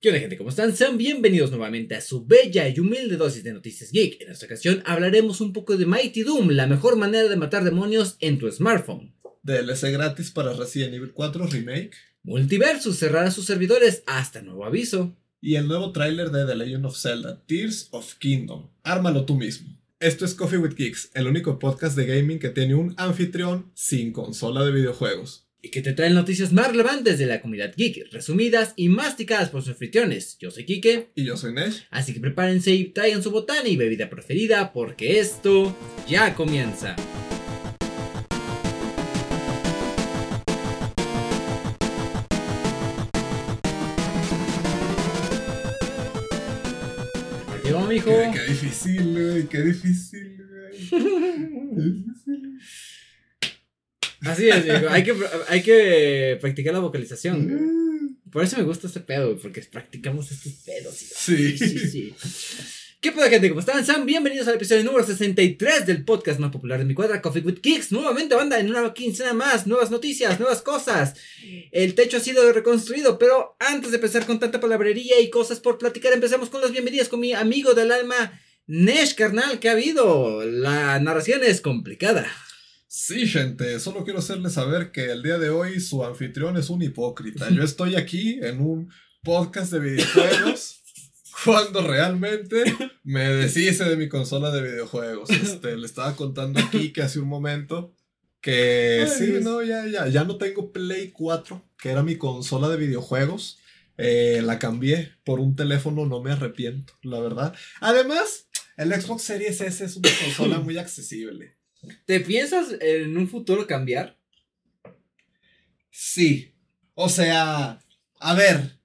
¿Qué onda gente? ¿Cómo están? Sean bienvenidos nuevamente a su bella y humilde dosis de noticias geek. En esta ocasión hablaremos un poco de Mighty Doom, la mejor manera de matar demonios en tu smartphone. DLC gratis para Resident Evil 4 Remake. Multiversus cerrará sus servidores hasta nuevo aviso. Y el nuevo tráiler de The Legend of Zelda, Tears of Kingdom. Ármalo tú mismo. Esto es Coffee with Geeks, el único podcast de gaming que tiene un anfitrión sin consola de videojuegos y que te traen noticias más relevantes de la comunidad geek, resumidas y masticadas por sus anfitriones. Yo soy Kike. Y yo soy Nesh. Así que prepárense y traigan su botana y bebida preferida porque esto ya comienza. mijo. Qué, qué difícil, güey, qué difícil, güey. Así es, Hay que, hay que practicar la vocalización. Mm. Por eso me gusta este pedo, porque practicamos estos pedos. Sí. sí, sí, ¿Qué pedo, gente? ¿Cómo están? Sean bienvenidos al episodio número 63 del podcast más popular de mi cuadra, Coffee with Kicks. Nuevamente, banda, en una quincena más. Nuevas noticias, nuevas cosas. El techo ha sido reconstruido, pero antes de empezar con tanta palabrería y cosas por platicar, empecemos con las bienvenidas con mi amigo del alma, Nesh, carnal. ¿Qué ha habido? La narración es complicada. Sí, gente, solo quiero hacerles saber que el día de hoy su anfitrión es un hipócrita. Yo estoy aquí en un podcast de videojuegos cuando realmente me deshice de mi consola de videojuegos. Este, le estaba contando aquí que hace un momento que sí, no, ya, ya, ya no tengo Play 4, que era mi consola de videojuegos. Eh, la cambié por un teléfono, no me arrepiento, la verdad. Además, el Xbox Series S es una consola muy accesible. ¿Te piensas en un futuro cambiar? Sí. O sea, a ver,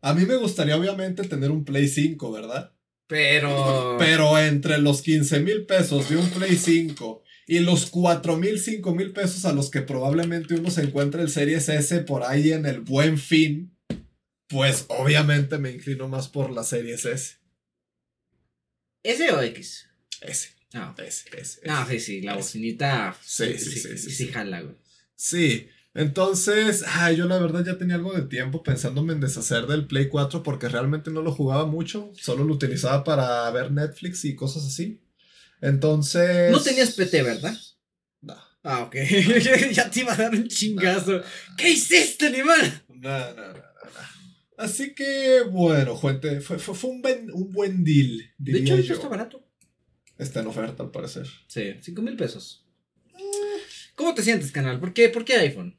a mí me gustaría obviamente tener un Play 5, ¿verdad? Pero... Pero entre los 15 mil pesos de un Play 5 y los 4 mil, 5 mil pesos a los que probablemente uno se encuentre el Series S por ahí en el buen fin, pues obviamente me inclino más por la Series S. ¿S o X? S. No, es, no, sí, sí, la bocinita. Sí, sí, sí. Sí, sí, jala, güey. Sí. Entonces, ay, yo la verdad ya tenía algo de tiempo pensándome en deshacer del Play 4 porque realmente no lo jugaba mucho, solo lo utilizaba para ver Netflix y cosas así. Entonces... No tenías PT, ¿verdad? No. Ah, ok. ya te iba a dar un chingazo. ¿Qué hiciste, animal? No, no, no, no. Así que, bueno, gente, fue, fue, un, buen, un buen deal. De hecho, yo. está barato. Está en oferta, al parecer. Sí, 5 mil pesos. ¿Cómo te sientes, canal? ¿Por qué, ¿Por qué iPhone?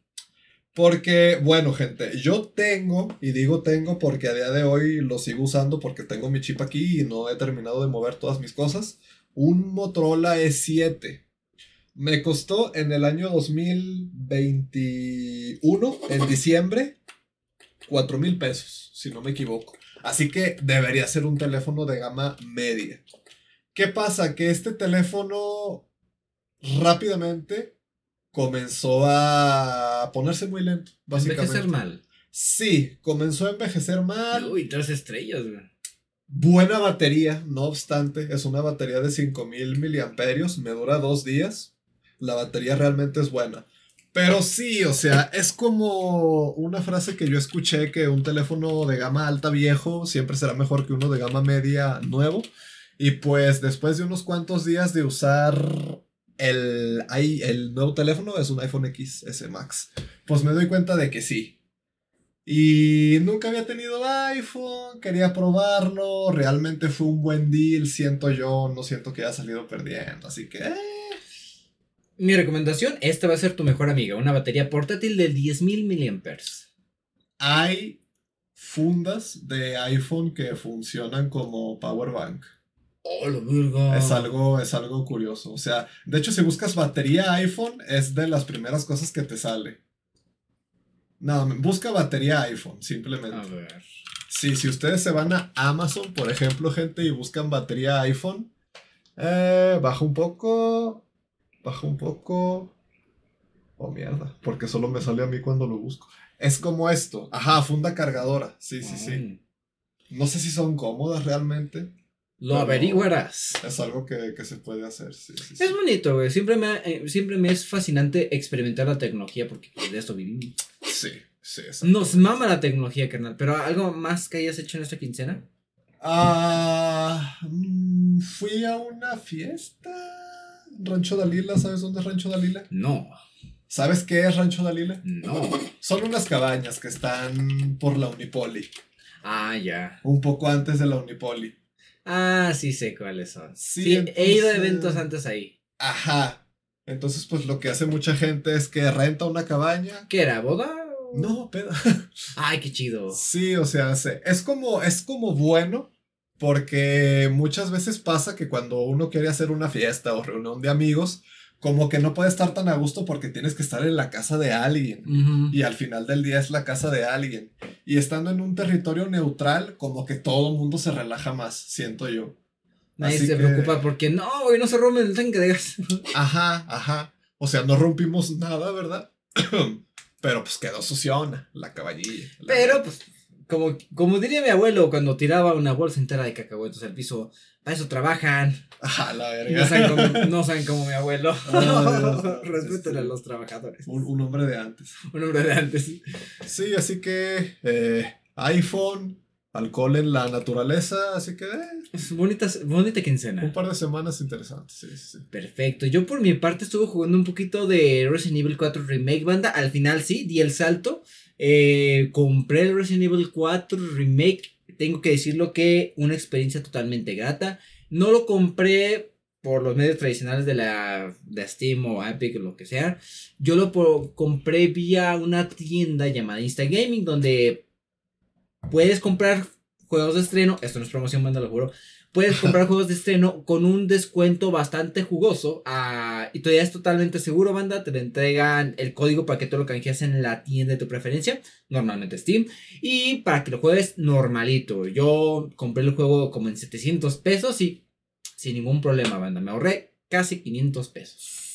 Porque, bueno, gente, yo tengo, y digo tengo porque a día de hoy lo sigo usando porque tengo mi chip aquí y no he terminado de mover todas mis cosas, un Motorola E7. Me costó en el año 2021, en diciembre, 4 mil pesos, si no me equivoco. Así que debería ser un teléfono de gama media. ¿Qué pasa? Que este teléfono rápidamente comenzó a ponerse muy lento, básicamente. Envejecer mal. Sí, comenzó a envejecer mal. Uy, tres estrellas, güey. Buena batería, no obstante, es una batería de 5000 miliamperios, me dura dos días. La batería realmente es buena. Pero sí, o sea, es como una frase que yo escuché que un teléfono de gama alta viejo siempre será mejor que uno de gama media nuevo. Y pues después de unos cuantos días de usar el, el nuevo teléfono, es un iPhone XS Max, pues me doy cuenta de que sí. Y nunca había tenido iPhone, quería probarlo, realmente fue un buen deal, siento yo, no siento que haya salido perdiendo, así que... Eh. Mi recomendación, esta va a ser tu mejor amiga, una batería portátil de 10.000 mAh. Hay fundas de iPhone que funcionan como power bank. Oh, es algo, es algo curioso. O sea, de hecho, si buscas batería iPhone, es de las primeras cosas que te sale. No, busca batería iPhone, simplemente. A ver. Sí, si ustedes se van a Amazon, por ejemplo, gente, y buscan batería iPhone, eh, baja un poco. Baja un poco. Oh, mierda. Porque solo me sale a mí cuando lo busco. Es como esto. Ajá, funda cargadora. Sí, sí, sí. No sé si son cómodas realmente. Lo averiguarás. Es algo que, se puede hacer, sí, Es bonito, güey. Siempre me, eh, siempre me es fascinante experimentar la tecnología porque de esto vivimos. Sí, Sí. Nos mama la tecnología, carnal. Pero algo más que hayas hecho en esta quincena. Ah, mm, fui a una fiesta. Rancho Dalila, ¿sabes dónde es Rancho Dalila? No, ¿Sabes qué es Rancho Dalila? no. Son unas cabañas que están por la Unipoli, Ah, ya. un poco antes de la Unipoli. Ah, sí sé cuáles son. Sí, Sí, he ido a eventos antes ahí. Ajá. Entonces, pues lo que hace mucha gente es que renta una cabaña. ¿Qué era? ¿Boda? No, peda. Ay, qué chido. Sí, o sea, se- es como, es como bueno porque muchas veces pasa que cuando uno quiere hacer una fiesta o reunión de amigos, como que no puede estar tan a gusto porque tienes que estar en la casa de alguien. Y al final del día es la casa de alguien. Y estando en un territorio neutral, como que todo el mundo se relaja más, siento yo. Nadie Así se que- preocupa porque no, güey, no se rompe el tanque de gas. Ajá, ajá. O sea, no rompimos nada, ¿verdad? Pero pues quedó suciona la cabañilla. la Pero, pues, como, como diría mi abuelo cuando tiraba una bolsa entera de cacahuetes al piso, para eso trabajan. Ajá, la no verga. saben como, no saben como mi abuelo. Ah, Respeten este- a los trabajadores. Un, un hombre de antes. Un hombre de antes. Sí, así que eh, iPhone, alcohol en la naturaleza, así que eh, Es bonita, bonita un quincena. par de semanas interesantes. Sí, sí, sí. Perfecto. Yo por mi parte estuve jugando un poquito de Resident Evil 4 Remake Banda. Al final sí, di el salto. Eh, compré el Resident Evil 4 Remake. Tengo que decirlo que una experiencia totalmente grata. No lo compré por los medios tradicionales de la de Steam o Epic o lo que sea. Yo lo compré vía una tienda llamada Instagaming donde puedes comprar juegos de estreno. Esto no es promoción, banda, lo juro. Puedes comprar juegos de estreno con un descuento bastante jugoso. ah, y todavía es totalmente seguro, banda. Te entregan el código para que tú lo canjees en la tienda de tu preferencia. Normalmente Steam. Y para que lo juegues normalito. Yo compré el juego como en 700 pesos y sin ningún problema, banda. Me ahorré casi 500 pesos.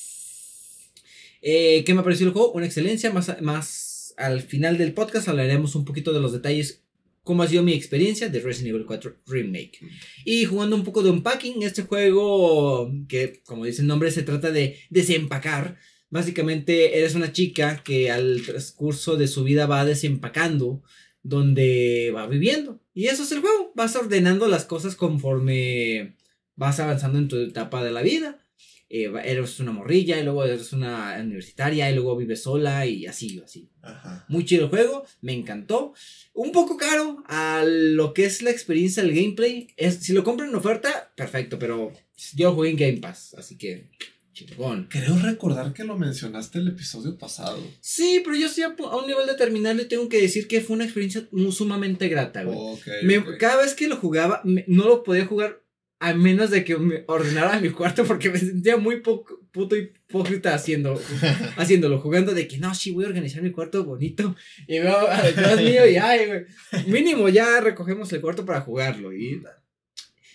Eh, ¿Qué me ha parecido el juego? Una excelencia. Más, más al final del podcast hablaremos un poquito de los detalles. Cómo ha sido mi experiencia de Resident Evil 4 Remake. Y jugando un poco de unpacking, este juego que, como dice el nombre, se trata de desempacar. Básicamente eres una chica que al transcurso de su vida va desempacando donde va viviendo. Y eso es el juego. Vas ordenando las cosas conforme vas avanzando en tu etapa de la vida. Eh, eres una morrilla y luego eres una universitaria y luego vives sola y así, así. Ajá. Muy chido el juego, me encantó. Un poco caro a lo que es la experiencia del gameplay. Es, si lo compran en oferta, perfecto, pero yo jugué en Game Pass, así que chingón. Creo recordar que lo mencionaste el episodio pasado. Sí, pero yo estoy a, un nivel determinado y tengo que decir que fue una experiencia muy sumamente grata, güey. Me-. Cada vez que lo jugaba, me- no lo podía jugar a menos de que me ordenara mi cuarto porque me sentía muy poco, puto hipócrita haciendo, haciéndolo, jugando de que no, sí, voy a organizar mi cuarto bonito y veo detrás mío y ay, güey, mínimo ya recogemos el cuarto para jugarlo y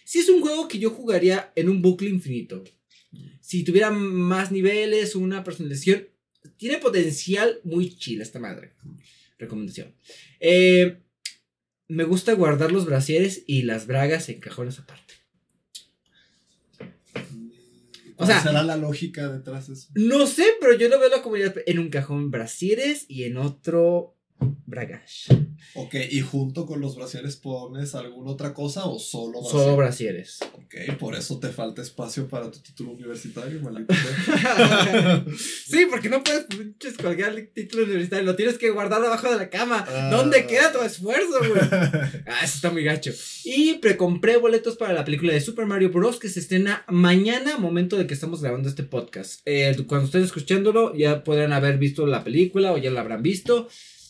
sí es un juego que yo jugaría en un bucle infinito. Si tuviera más niveles, una personalización, tiene potencial muy chill esta madre. Recomendación. Eh, me gusta guardar los brasieres y las bragas en cajones aparte. O ¿Cuál sea- será la lógica detrás de eso? No sé, pero yo lo veo la comunidad en un cajón brasieres y en otro bragas. Ok, ¿y junto con los brasieres pones alguna otra cosa o solo brasier? Solo brasieres. Ok, por eso te falta espacio para tu título universitario, maldito sí, porque no puedes colgar el título universitario, lo tienes que guardar abajo de la cama. Ah. ¿Dónde queda tu esfuerzo, güey? Ah, eso está muy gacho. Y precompré boletos para la película de Super Mario Bros. que se estrena mañana, momento de que estamos grabando este podcast. Eh, cuando estén escuchándolo, ya podrán haber visto la película o ya la habrán visto.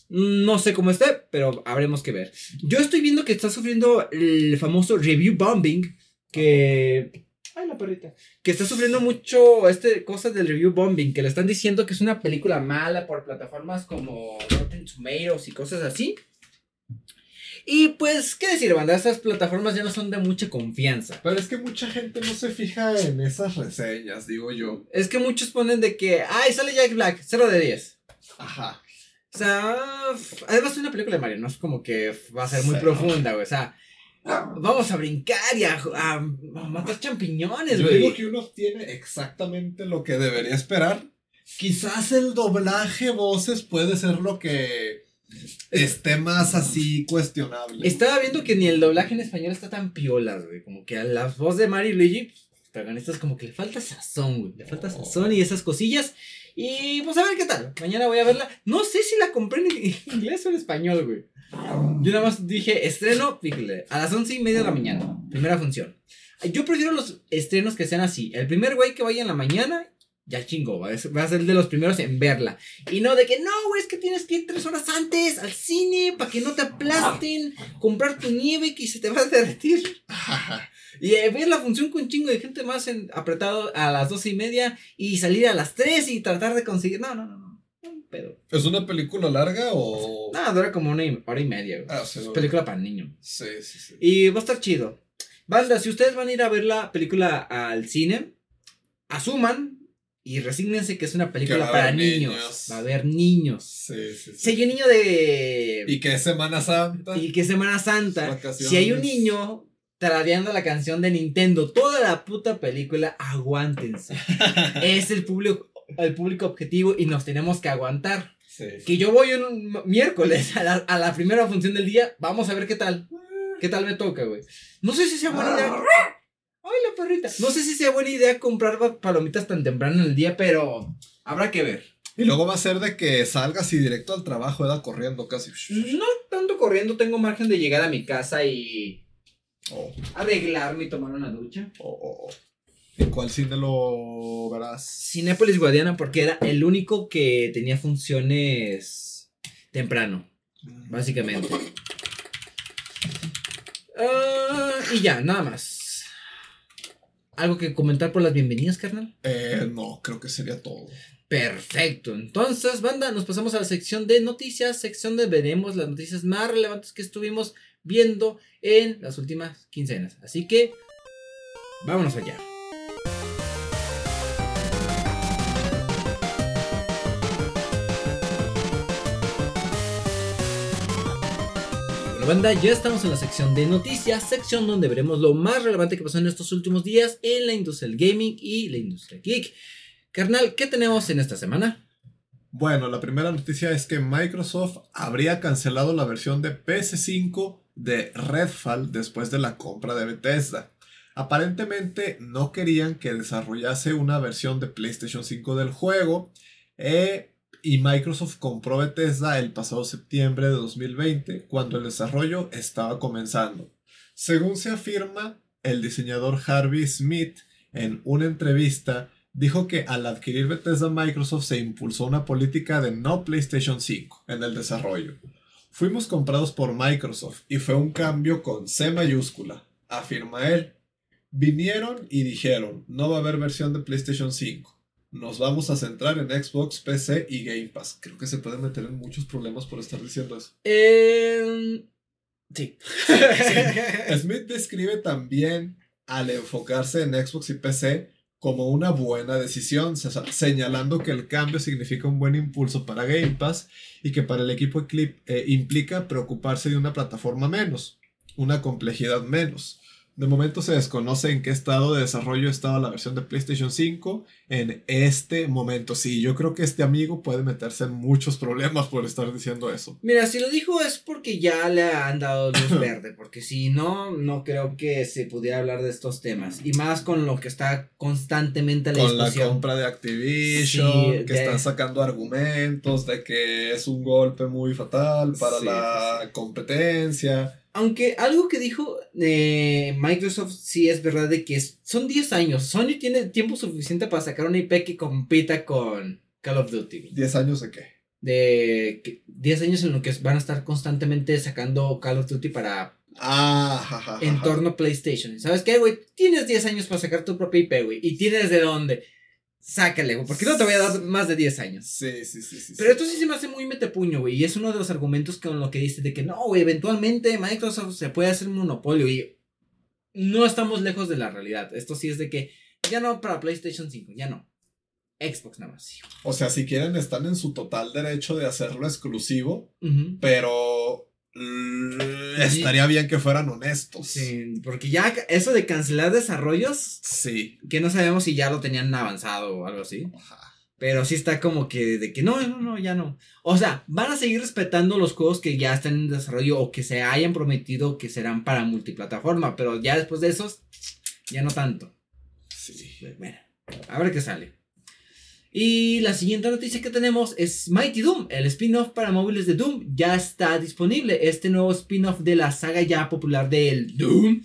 No sé cómo esté, pero habremos que ver. Yo estoy viendo que está sufriendo el famoso review bombing. Que. Ay, la perrita. Que está sufriendo mucho este cosas del review bombing. Que le están diciendo que es una película mala por plataformas como Rotten Tomatoes y cosas así. Y pues, ¿qué decir, banda? Estas plataformas ya no son de mucha confianza. Pero es que mucha gente no se fija en esas reseñas, digo yo. Es que muchos ponen de que, ay, sale Jack Black, 0 de 10. Ajá. O sea, además es una película de Mario, no es como que va a ser muy Sí. profunda, güey. O sea, vamos a brincar y a, a- a matar champiñones, Yo digo que uno obtiene exactamente lo que debería esperar. Quizás el doblaje voces puede ser lo que esté más así cuestionable. Estaba viendo que ni el doblaje en español está tan piola, güey. Como que a la voz de Mari Luigi, pues, protagonistas, como que le falta sazón, güey. Le falta sazón y esas cosillas. Y pues a ver qué tal. Mañana voy a verla. No sé si la compré en inglés o en español, güey. Yo nada más dije estreno, fíjale, a las once y media de la mañana. Primera función. Yo prefiero los estrenos que sean así. El primer güey que vaya en la mañana ya chingo, va a, ser, va a ser de los primeros en verla. Y no de que, no, güey, es que tienes que ir tres horas antes al cine para que no te aplasten, comprar tu nieve que se te va a derretir. y eh, ver la función con chingo de gente más en, apretado a las doce y media y salir a las tres y tratar de conseguir. No, no, no, no. Pero... ¿Es una película larga o.? No, dura como una hora y media. Ah, sí, es película para niños. Sí, sí, sí. Y va a estar chido. Banda, si ustedes van a ir a ver la película al cine, asuman y resígnense que es una película para niños. niños. Va a haber niños. Sí, sí, sí. Si hay un niño de. Y que es Semana Santa. Y que es Semana Santa. Si hay un niño tarareando la canción de Nintendo toda la puta película, aguántense. es el público, el público objetivo y nos tenemos que aguantar. Sí. Que yo voy un miércoles a la, a la primera función del día, vamos a ver qué tal. ¿Qué tal me toca, güey? No sé si sea buena idea. ¡Ay, la perrita! No sé si sea buena idea comprar palomitas tan temprano en el día, pero habrá que ver. Y luego va a ser de que salgas y directo al trabajo, ¿verdad? Corriendo casi. No tanto corriendo, tengo margen de llegar a mi casa y Oh, arreglarme y tomar una ducha. oh, oh, oh. ¿En cuál cine lo verás? Cinépolis Guadiana porque era el único que tenía funciones temprano, básicamente. Ah, y ya, nada más. ¿Algo que comentar por las bienvenidas, carnal? Eh, no, creo que sería todo. Perfecto. Entonces, banda, nos pasamos a la sección de noticias, sección de veremos las noticias más relevantes que estuvimos viendo en las últimas quincenas. Así que, vámonos allá. Banda, ya estamos en la sección de noticias, sección donde veremos lo más relevante que pasó en estos últimos días en la industria del gaming y la industria geek. Carnal, ¿qué tenemos en esta semana? Bueno, la primera noticia es que Microsoft habría cancelado la versión de PS5 de Redfall después de la compra de Bethesda. Aparentemente no querían que desarrollase una versión de PlayStation 5 del juego eh, y Microsoft compró Bethesda el pasado septiembre de 2020 cuando el desarrollo estaba comenzando. Según se afirma, el diseñador Harvey Smith en una entrevista dijo que al adquirir Bethesda Microsoft se impulsó una política de no PlayStation 5 en el desarrollo. Fuimos comprados por Microsoft y fue un cambio con C mayúscula, afirma él. Vinieron y dijeron, no va a haber versión de PlayStation 5. Nos vamos a centrar en Xbox, PC y Game Pass. Creo que se pueden meter en muchos problemas por estar diciendo eso. Eh, sí. Sí. Smith describe también al enfocarse en Xbox y PC como una buena decisión, se- señalando que el cambio significa un buen impulso para Game Pass y que para el equipo Eclipse eh, implica preocuparse de una plataforma menos, una complejidad menos. De momento se desconoce en qué estado de desarrollo estaba la versión de PlayStation 5 en este momento. Sí, yo creo que este amigo puede meterse en muchos problemas por estar diciendo eso. Mira, si lo dijo es porque ya le han dado luz verde, porque si no, no creo que se pudiera hablar de estos temas. Y más con lo que está constantemente la con la compra de Activision, Sí, que de- están sacando argumentos de que es un golpe muy fatal para Sí, la competencia. Aunque algo que dijo eh, Microsoft sí es verdad de que es- son 10 años. Sony tiene tiempo suficiente para sacar una IP que compita con Call of Duty. güey. ¿10 años de qué? De que- 10 años en los que van a estar constantemente sacando Call of Duty para Ah, ja, ja, ja, entorno PlayStation. ¿Sabes qué, güey? Tienes 10 años para sacar tu propia IP, güey. Y tienes de dónde. Sácale, güey. Porque no te voy a dar más de 10 años. Sí, sí, sí, sí. Pero esto sí se me hace muy metepuño, güey. Y es uno de los argumentos con lo que dice de que no, güey, eventualmente Microsoft se puede hacer un monopolio. Y no estamos lejos de la realidad. Esto sí es de que ya no para PlayStation 5, ya no. Xbox nada más. O sea, si quieren, están en su total derecho de hacerlo exclusivo, pero mm, estaría bien que fueran honestos. Sí, porque ya eso de cancelar desarrollos, Sí. que no sabemos si ya lo tenían avanzado o algo así. Ajá. Pero sí está como que de que no, no, no, ya no. O sea, van a seguir respetando los juegos que ya están en desarrollo o que se hayan prometido que serán para multiplataforma, pero ya después de esos, ya no tanto. Sí. Bueno, a ver qué sale. Y la siguiente noticia que tenemos es Mighty Doom, el spin-off para móviles de Doom, ya está disponible. Este nuevo spin-off de la saga ya popular del Doom.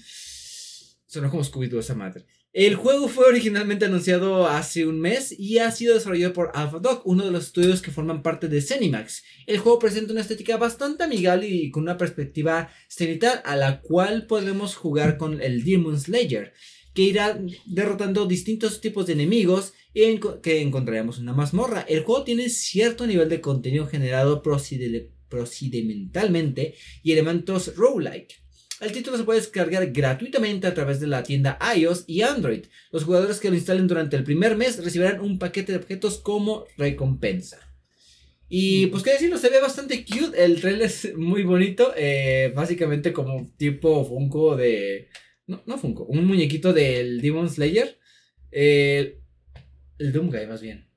Sonó como Scooby-Doo esa madre. El juego fue originalmente anunciado hace un mes y ha sido desarrollado por AlphaDog, uno de los estudios que forman parte de Zenimax. El juego presenta una estética bastante amigable y con una perspectiva cenital a la cual podemos jugar con el Demon Slayer, que irá derrotando distintos tipos de enemigos y que encontraremos una mazmorra. El juego tiene cierto nivel de contenido generado procedimentalmente y elementos roguelike. El título se puede descargar gratuitamente a través de la tienda iOS y Android. Los jugadores que lo instalen durante el primer mes recibirán un paquete de objetos como recompensa. Y pues qué decirlo, se ve bastante cute. El trailer es muy bonito. Eh, básicamente como tipo Funko de... No, no Funko, un muñequito del Demon Slayer. Eh, el Doomguy más bien.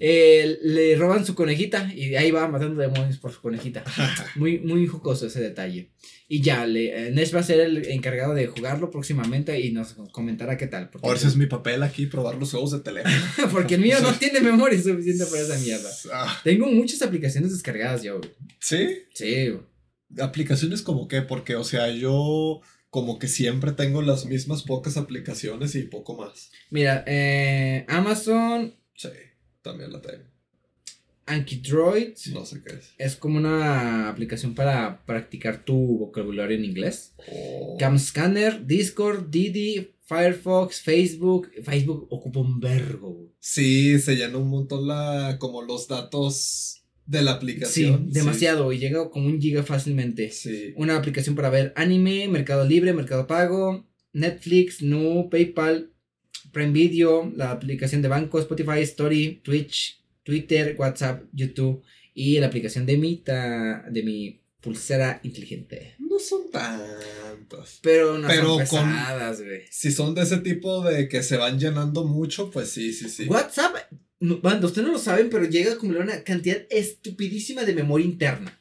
Eh, le roban su conejita y ahí va matando demonios por su conejita. Muy, muy jocoso ese detalle. Y ya, le, Nesh va a ser el encargado de jugarlo próximamente y nos comentará qué tal. Ahora ese es mi papel aquí, probar los juegos de teléfono. porque el mío no tiene memoria suficiente para esa mierda. Ah. Tengo muchas aplicaciones descargadas yo. ¿Sí? Sí. ¿Aplicaciones como qué? Porque, o sea, yo como que siempre tengo las mismas pocas aplicaciones y poco más. Mira, eh, Amazon... Sí también la tengo. Ankydroid. No sé qué es. Es como una aplicación para practicar tu vocabulario en inglés. Oh. Camscanner, Discord, Didi, Firefox, Facebook. Facebook ocupa un vergo. Sí, se llena un montón la, como los datos de la aplicación. Sí, demasiado. Y llega como un giga fácilmente. Sí. Una aplicación para ver anime, Mercado Libre, Mercado Pago, Netflix, No, PayPal, Prime Video, la aplicación de banco, Spotify, Story, Twitch, Twitter, WhatsApp, YouTube y la aplicación de mi, de mi pulsera inteligente. No son tantas. Pero no son pesadas, güey. Si son de ese tipo de que se van llenando mucho, pues sí, sí, sí. WhatsApp, cuando ustedes no lo saben, pero llega a acumular una cantidad estupidísima de memoria interna.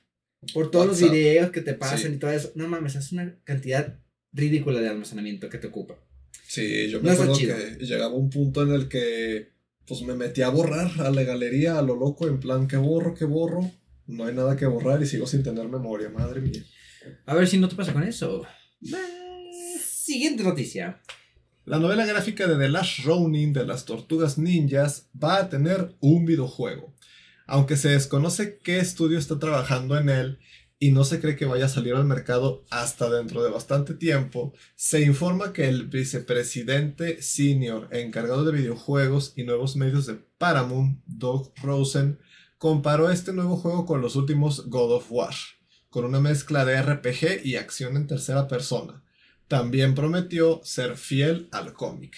Por todos los videos que te pasan y todo eso. No mames, es una cantidad ridícula de almacenamiento que te ocupa. Sí, yo me acuerdo que llegaba un punto en el que pues me metí a borrar a la galería a lo loco, en plan que borro, que borro. No hay nada que borrar y sigo sin tener memoria, madre mía. A ver si no te pasa con eso. Siguiente noticia. La novela gráfica de The Last Ronin de las Tortugas Ninjas va a tener un videojuego. Aunque se desconoce qué estudio está trabajando en él y no se cree que vaya a salir al mercado hasta dentro de bastante tiempo, se informa que el vicepresidente senior encargado de videojuegos y nuevos medios de Paramount, Doug Rosen, comparó este nuevo juego con los últimos God of War, con una mezcla de RPG y acción en tercera persona. También prometió ser fiel al cómic.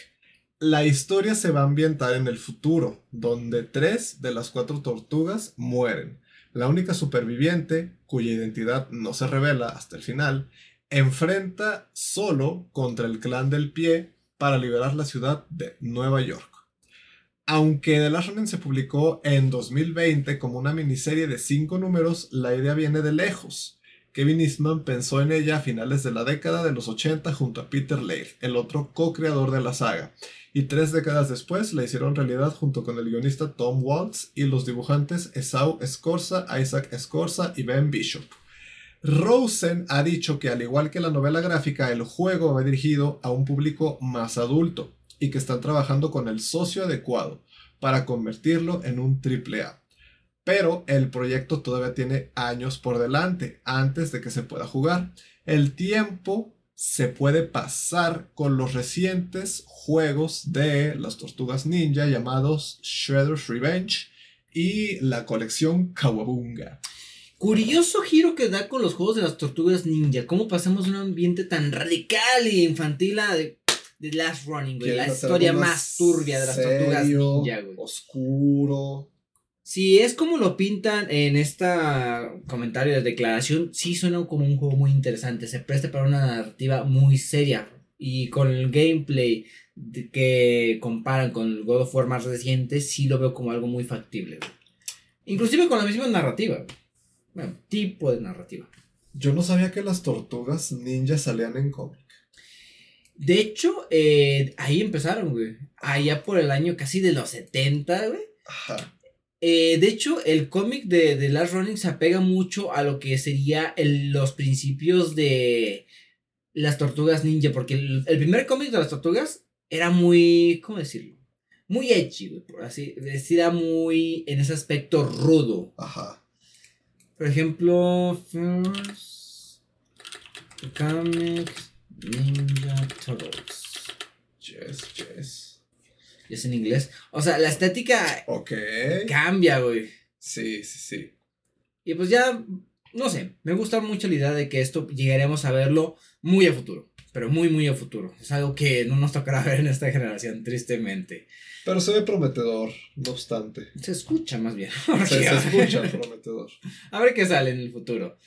La historia se va a ambientar en el futuro, donde tres de las cuatro tortugas mueren la única superviviente, cuya identidad no se revela hasta el final, enfrenta solo contra el clan del pie para liberar la ciudad de Nueva York. Aunque The Last Ronin se publicó en 2020 como una miniserie de cinco números, la idea viene de lejos. Kevin Eastman pensó en ella a finales de la década de los 80 junto a Peter Laird, el otro co-creador de la saga, y tres décadas después la hicieron realidad junto con el guionista Tom Waltz y los dibujantes Esau Escorza, Isaac Escorza y Ben Bishop. Rosen ha dicho que al igual que la novela gráfica, el juego va dirigido a un público más adulto y que están trabajando con el socio adecuado para convertirlo en un AAA. Pero el proyecto todavía tiene años por delante antes de que se pueda jugar. El tiempo se puede pasar con los recientes juegos de las tortugas ninja llamados Shredder's Revenge y la colección Kawabunga. Curioso giro que da con los juegos de las tortugas ninja. ¿Cómo pasamos de un ambiente tan radical y infantil a de, Last Running, La historia más turbia de las tortugas ninja, Oscuro. Si es como lo pintan en este comentario de declaración, sí suena como un juego muy interesante. Se presta para una narrativa muy seria. Y con el gameplay que comparan con el God of War más reciente, sí lo veo como algo muy factible. Inclusive con la misma narrativa. Bueno, tipo de narrativa. Yo no sabía que las tortugas ninja salían en cómic. De hecho, eh, ahí empezaron, güey. Allá por el año casi de los 70, güey. Ajá. Eh, de hecho, el cómic de, de Last Running se apega mucho a lo que sería el- los principios de las tortugas ninja. Porque el, el primer cómic de las tortugas era muy. ¿Cómo decirlo? Muy edgy, güey. Por así decir, era muy en ese aspecto rudo. Ajá. Por ejemplo, First Comics Ninja Turtles. Yes, yes. Es en inglés. O sea, la estética cambia, güey. Sí, sí, sí. Y pues ya, no sé, me gusta mucho la idea de que esto llegaremos a verlo muy a futuro. Pero muy, muy a futuro. Es algo que no nos tocará ver en esta generación, tristemente. Pero se ve prometedor, no obstante. Se escucha más bien. Se, se escucha prometedor. A ver qué sale en el futuro.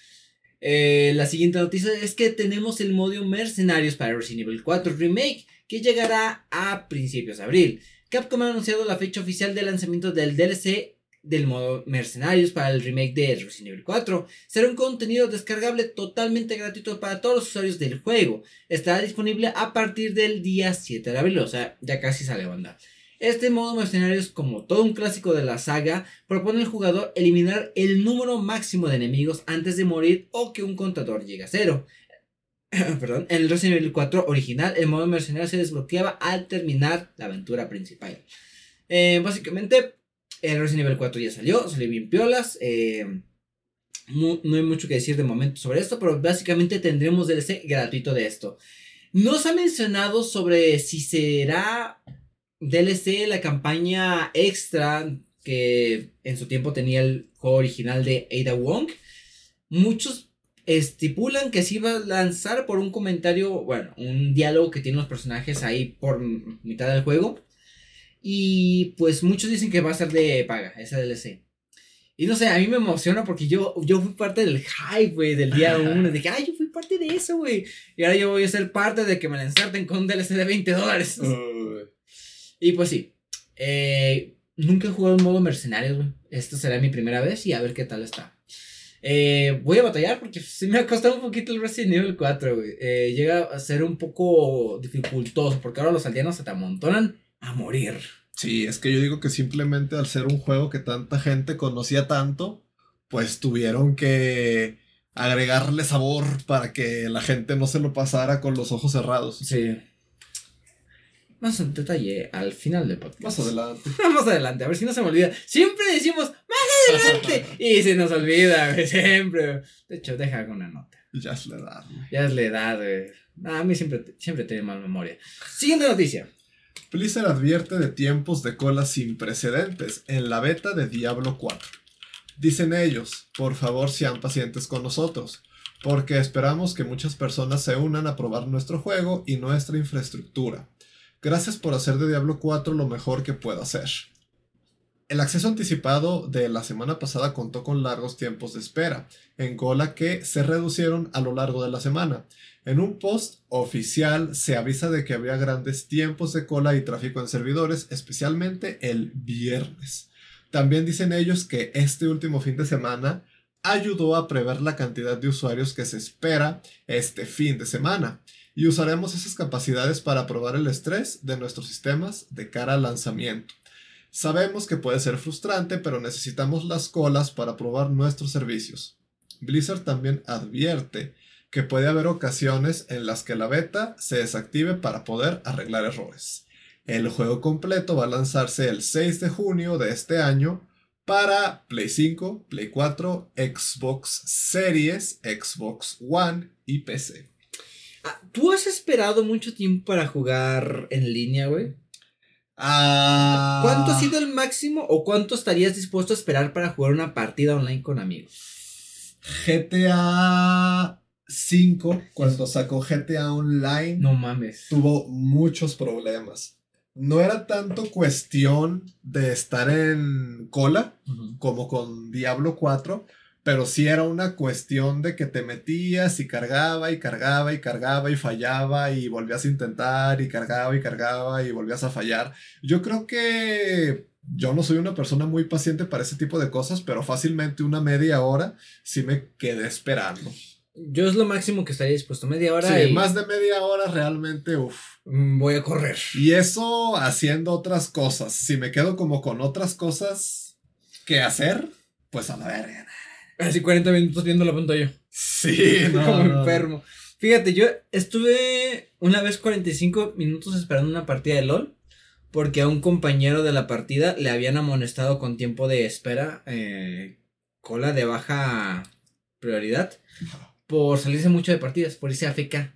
Eh, la siguiente noticia es que tenemos el modo Mercenarios para Resident Evil 4 Remake que llegará a principios de abril. Capcom ha anunciado la fecha oficial de lanzamiento del DLC del modo Mercenarios para el remake de Resident Evil 4. Será un contenido descargable totalmente gratuito para todos los usuarios del juego. Estará disponible a partir del día 7 de abril, o sea, ya casi sale banda. Este modo mercenarios, como todo un clásico de la saga, propone al jugador eliminar el número máximo de enemigos antes de morir o que un contador llegue a cero. Perdón, en el Resident Evil 4 original, el modo mercenario se desbloqueaba al terminar la aventura principal. Eh, básicamente, el Resident Evil 4 ya salió, salió bien piolas. eh, mu- no hay mucho que decir de momento sobre esto, pero básicamente tendremos DLC gratuito de esto. No se ha mencionado sobre si será DLC la campaña extra que en su tiempo tenía el juego original de Ada Wong. Muchos estipulan que se iba a lanzar por un comentario, bueno, un diálogo que tienen los personajes ahí por mitad del juego. Y pues muchos dicen que va a ser de paga, esa DLC. Y no sé, a mí me emociona porque yo, yo fui parte del hype, güey, del día 1. Dije, ay, yo fui parte de eso, güey. Y ahora yo voy a ser parte de que me la inserten con un DLC de 20 dólares. Y pues sí. eh, nunca he jugado en modo mercenarios, güey. Esta será mi primera vez y a ver qué tal está. Eh, voy a batallar porque sí me ha costado un poquito el Resident Evil 4, güey. Eh, llega a ser un poco dificultoso porque ahora los aldeanos se te amontonan a morir. Sí, es que yo digo que simplemente al ser un juego que tanta gente conocía tanto, pues tuvieron que agregarle sabor para que la gente no se lo pasara con los ojos cerrados. Sí. Más en detalle al final del podcast. Más adelante. Más adelante, a ver si no se me olvida. Siempre decimos más adelante. y se nos olvida, güey, siempre. De hecho, deja alguna nota. ya es la edad. güey. Ya es la edad, güey. A mí siempre, siempre tiene mal memoria. Siguiente noticia. Blizzard advierte de tiempos de cola sin precedentes en la beta de Diablo 4. Dicen ellos, por favor sean pacientes con nosotros, porque esperamos que muchas personas se unan a probar nuestro juego y nuestra infraestructura. Gracias por hacer de Diablo 4 lo mejor que pueda hacer. El acceso anticipado de la semana pasada contó con largos tiempos de espera, en cola que se reducieron a lo largo de la semana. En un post oficial se avisa de que había grandes tiempos de cola y tráfico en servidores, especialmente el viernes. También dicen ellos que este último fin de semana ayudó a prever la cantidad de usuarios que se espera este fin de semana y usaremos esas capacidades para probar el estrés de nuestros sistemas de cara al lanzamiento. Sabemos que puede ser frustrante, pero necesitamos las colas para probar nuestros servicios. Blizzard también advierte que puede haber ocasiones en las que la beta se desactive para poder arreglar errores. El juego completo va a lanzarse el 6 de junio de este año para Play 5, Play 4, Xbox Series, Xbox One y PC. ¿Tú has esperado mucho tiempo para jugar en línea, güey? Ah, ¿Cuánto ha sido el máximo o cuánto estarías dispuesto a esperar para jugar una partida online con amigos? GTA 5, cuando sacó GTA Online, No mames. tuvo muchos problemas. No era tanto cuestión de estar en cola como con Diablo 4, pero sí era una cuestión de que te metías y cargaba y cargaba y cargaba y fallaba y volvías a intentar y cargaba y cargaba y volvías a fallar. Yo creo que yo no soy una persona muy paciente para ese tipo de cosas, pero fácilmente una media hora sí me quedé esperando. Yo es lo máximo que estaría dispuesto, media hora. Sí, y más de media hora realmente, uff. mm, voy a correr. Y eso haciendo otras cosas. Si me quedo como con otras cosas que hacer, pues a la verga. Así 40 minutos viendo la pantalla. Sí, no. como no, enfermo. Fíjate, yo estuve una vez 45 minutos esperando una partida de LOL. Porque a un compañero de la partida le habían amonestado con tiempo de espera. eh, cola de baja prioridad. Por salirse mucho de partidas, por irse a FK.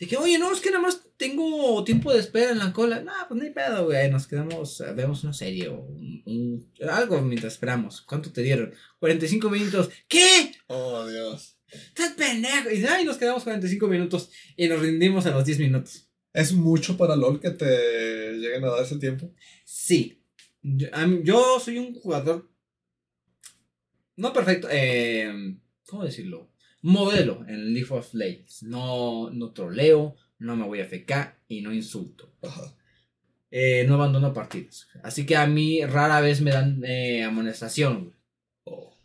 Dije, oye, no, es que nada más tengo tiempo de espera en la cola. No, pues no hay pedo, güey. Nos quedamos, eh, vemos una serie o un- un- algo mientras esperamos. ¿Cuánto te dieron? 45 minutos. ¿Qué? Oh, Dios. ¡Estás pendejo! Y ay, nos quedamos 45 minutos y nos rindimos a los 10 minutos. ¿Es mucho para LOL que te lleguen a dar ese tiempo? Sí. Yo, a mí- yo soy un jugador. No perfecto. eh, ¿Cómo decirlo? Modelo en League of Legends. No, no troleo, no me voy a FK y no insulto. Eh, no abandono partidos. Así que a mí rara vez me dan eh, amonestación. Oh.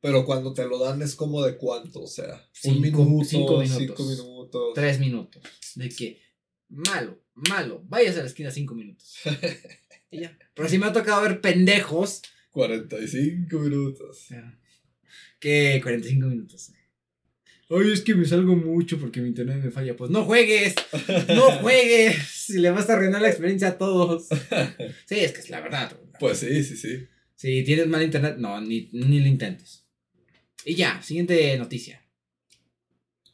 Pero cuando te lo dan es como de cuánto, o sea, Cinco- un minuto, cinco cinco minutos. minutos. Tres minutos. De que, malo, malo, vayas a la esquina cinco minutos. y ya. Pero sí me ha tocado ver pendejos 45 minutos. que 45 minutos. Ay, es que me salgo mucho porque mi internet me falla. Pues no juegues, no juegues. Si le vas a arruinar la experiencia a todos. Sí, es que es la verdad. Pues sí, sí, sí. Si tienes mal internet, no, ni, ni lo intentes. Y ya, siguiente noticia.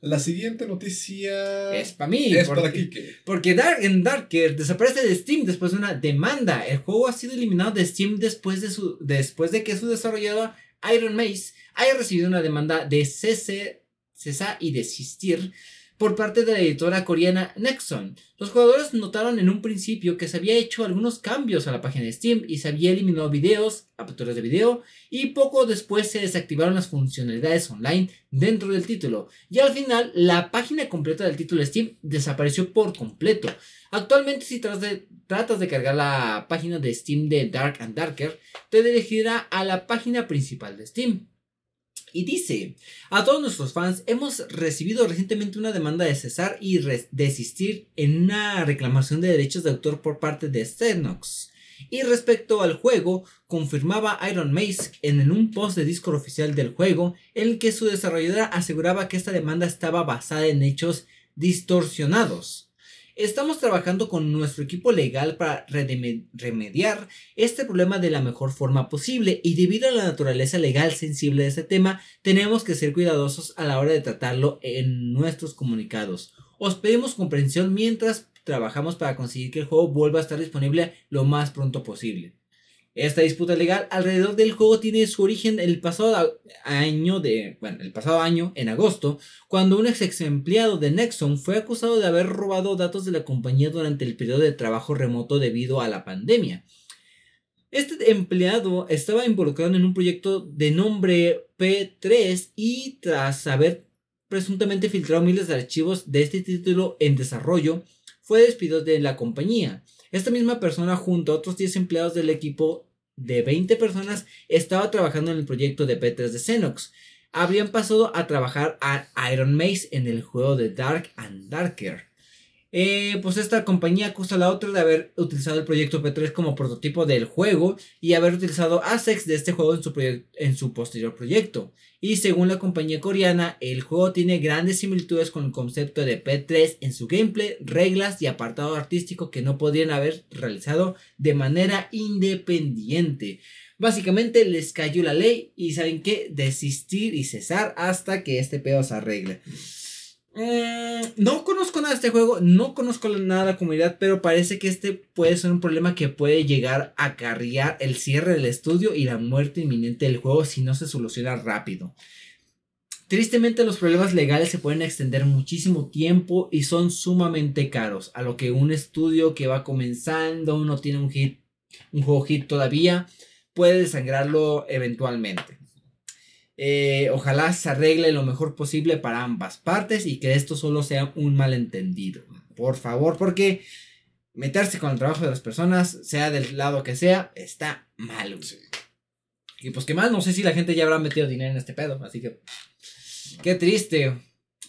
La siguiente noticia Es para mí. es porque- para Kike. Porque Dark en Darker desaparece de Steam después de una demanda. El juego ha sido eliminado de Steam después de, su, después de que su desarrollador Iron Mace haya recibido una demanda de cese, cesar y desistir por parte de la editora coreana Nexon. Los jugadores notaron en un principio que se había hecho algunos cambios a la página de Steam y se había eliminado videos, aperturas de video y poco después se desactivaron las funcionalidades online dentro del título. Y al final, la página completa del título de Steam desapareció por completo. Actualmente, si tratas de, tratas de cargar la página de Steam de Dark and Darker, te dirigirá a la página principal de Steam. Y dice, a todos nuestros fans hemos recibido recientemente una demanda de cesar y desistir en una reclamación de derechos de autor por parte de Xenox. Y respecto al juego, confirmaba Iron Mace en un post de Discord oficial del juego en el que su desarrolladora aseguraba que esta demanda estaba basada en hechos distorsionados. Estamos trabajando con nuestro equipo legal para remediar este problema de la mejor forma posible y debido a la naturaleza legal sensible de este tema, tenemos que ser cuidadosos a la hora de tratarlo en nuestros comunicados. Os pedimos comprensión mientras trabajamos para conseguir que el juego vuelva a estar disponible lo más pronto posible. Esta disputa legal alrededor del juego tiene su origen el pasado año de, bueno, el pasado año en agosto, cuando un ex empleado de Nexon fue acusado de haber robado datos de la compañía durante el periodo de trabajo remoto debido a la pandemia. Este empleado estaba involucrado en un proyecto de nombre P3 y tras haber presuntamente filtrado miles de archivos de este título en desarrollo, fue despedido de la compañía. Esta misma persona junto a otros 10 empleados del equipo de 20 personas estaba trabajando en el proyecto de P3 de Xenox. Habrían pasado a trabajar a Iron Mace en el juego de Dark and Darker. Eh, pues esta compañía acusa a la otra de haber utilizado el proyecto P3 como prototipo del juego y haber utilizado assets de este juego en su, en su posterior proyecto. Y según la compañía coreana, el juego tiene grandes similitudes con el concepto de P3 en su gameplay, reglas y apartado artístico que no podrían haber realizado de manera independiente. Básicamente les cayó la ley y saben qué, desistir y cesar hasta que este pedo se arregle. Mm, no conozco nada de este juego, no conozco nada de la comunidad, pero parece que este puede ser un problema que puede llegar a acarrear el cierre del estudio y la muerte inminente del juego si no se soluciona rápido. Tristemente los problemas legales se pueden extender muchísimo tiempo y son sumamente caros, a lo que un estudio que va comenzando, no tiene un hit, un juego hit todavía, puede desangrarlo eventualmente. Eh, ojalá se arregle lo mejor posible para ambas partes y que esto solo sea un malentendido. Por favor, porque meterse con el trabajo de las personas, sea del lado que sea, está mal. Y pues qué más, no sé si la gente ya habrá metido dinero en este pedo, así que qué triste.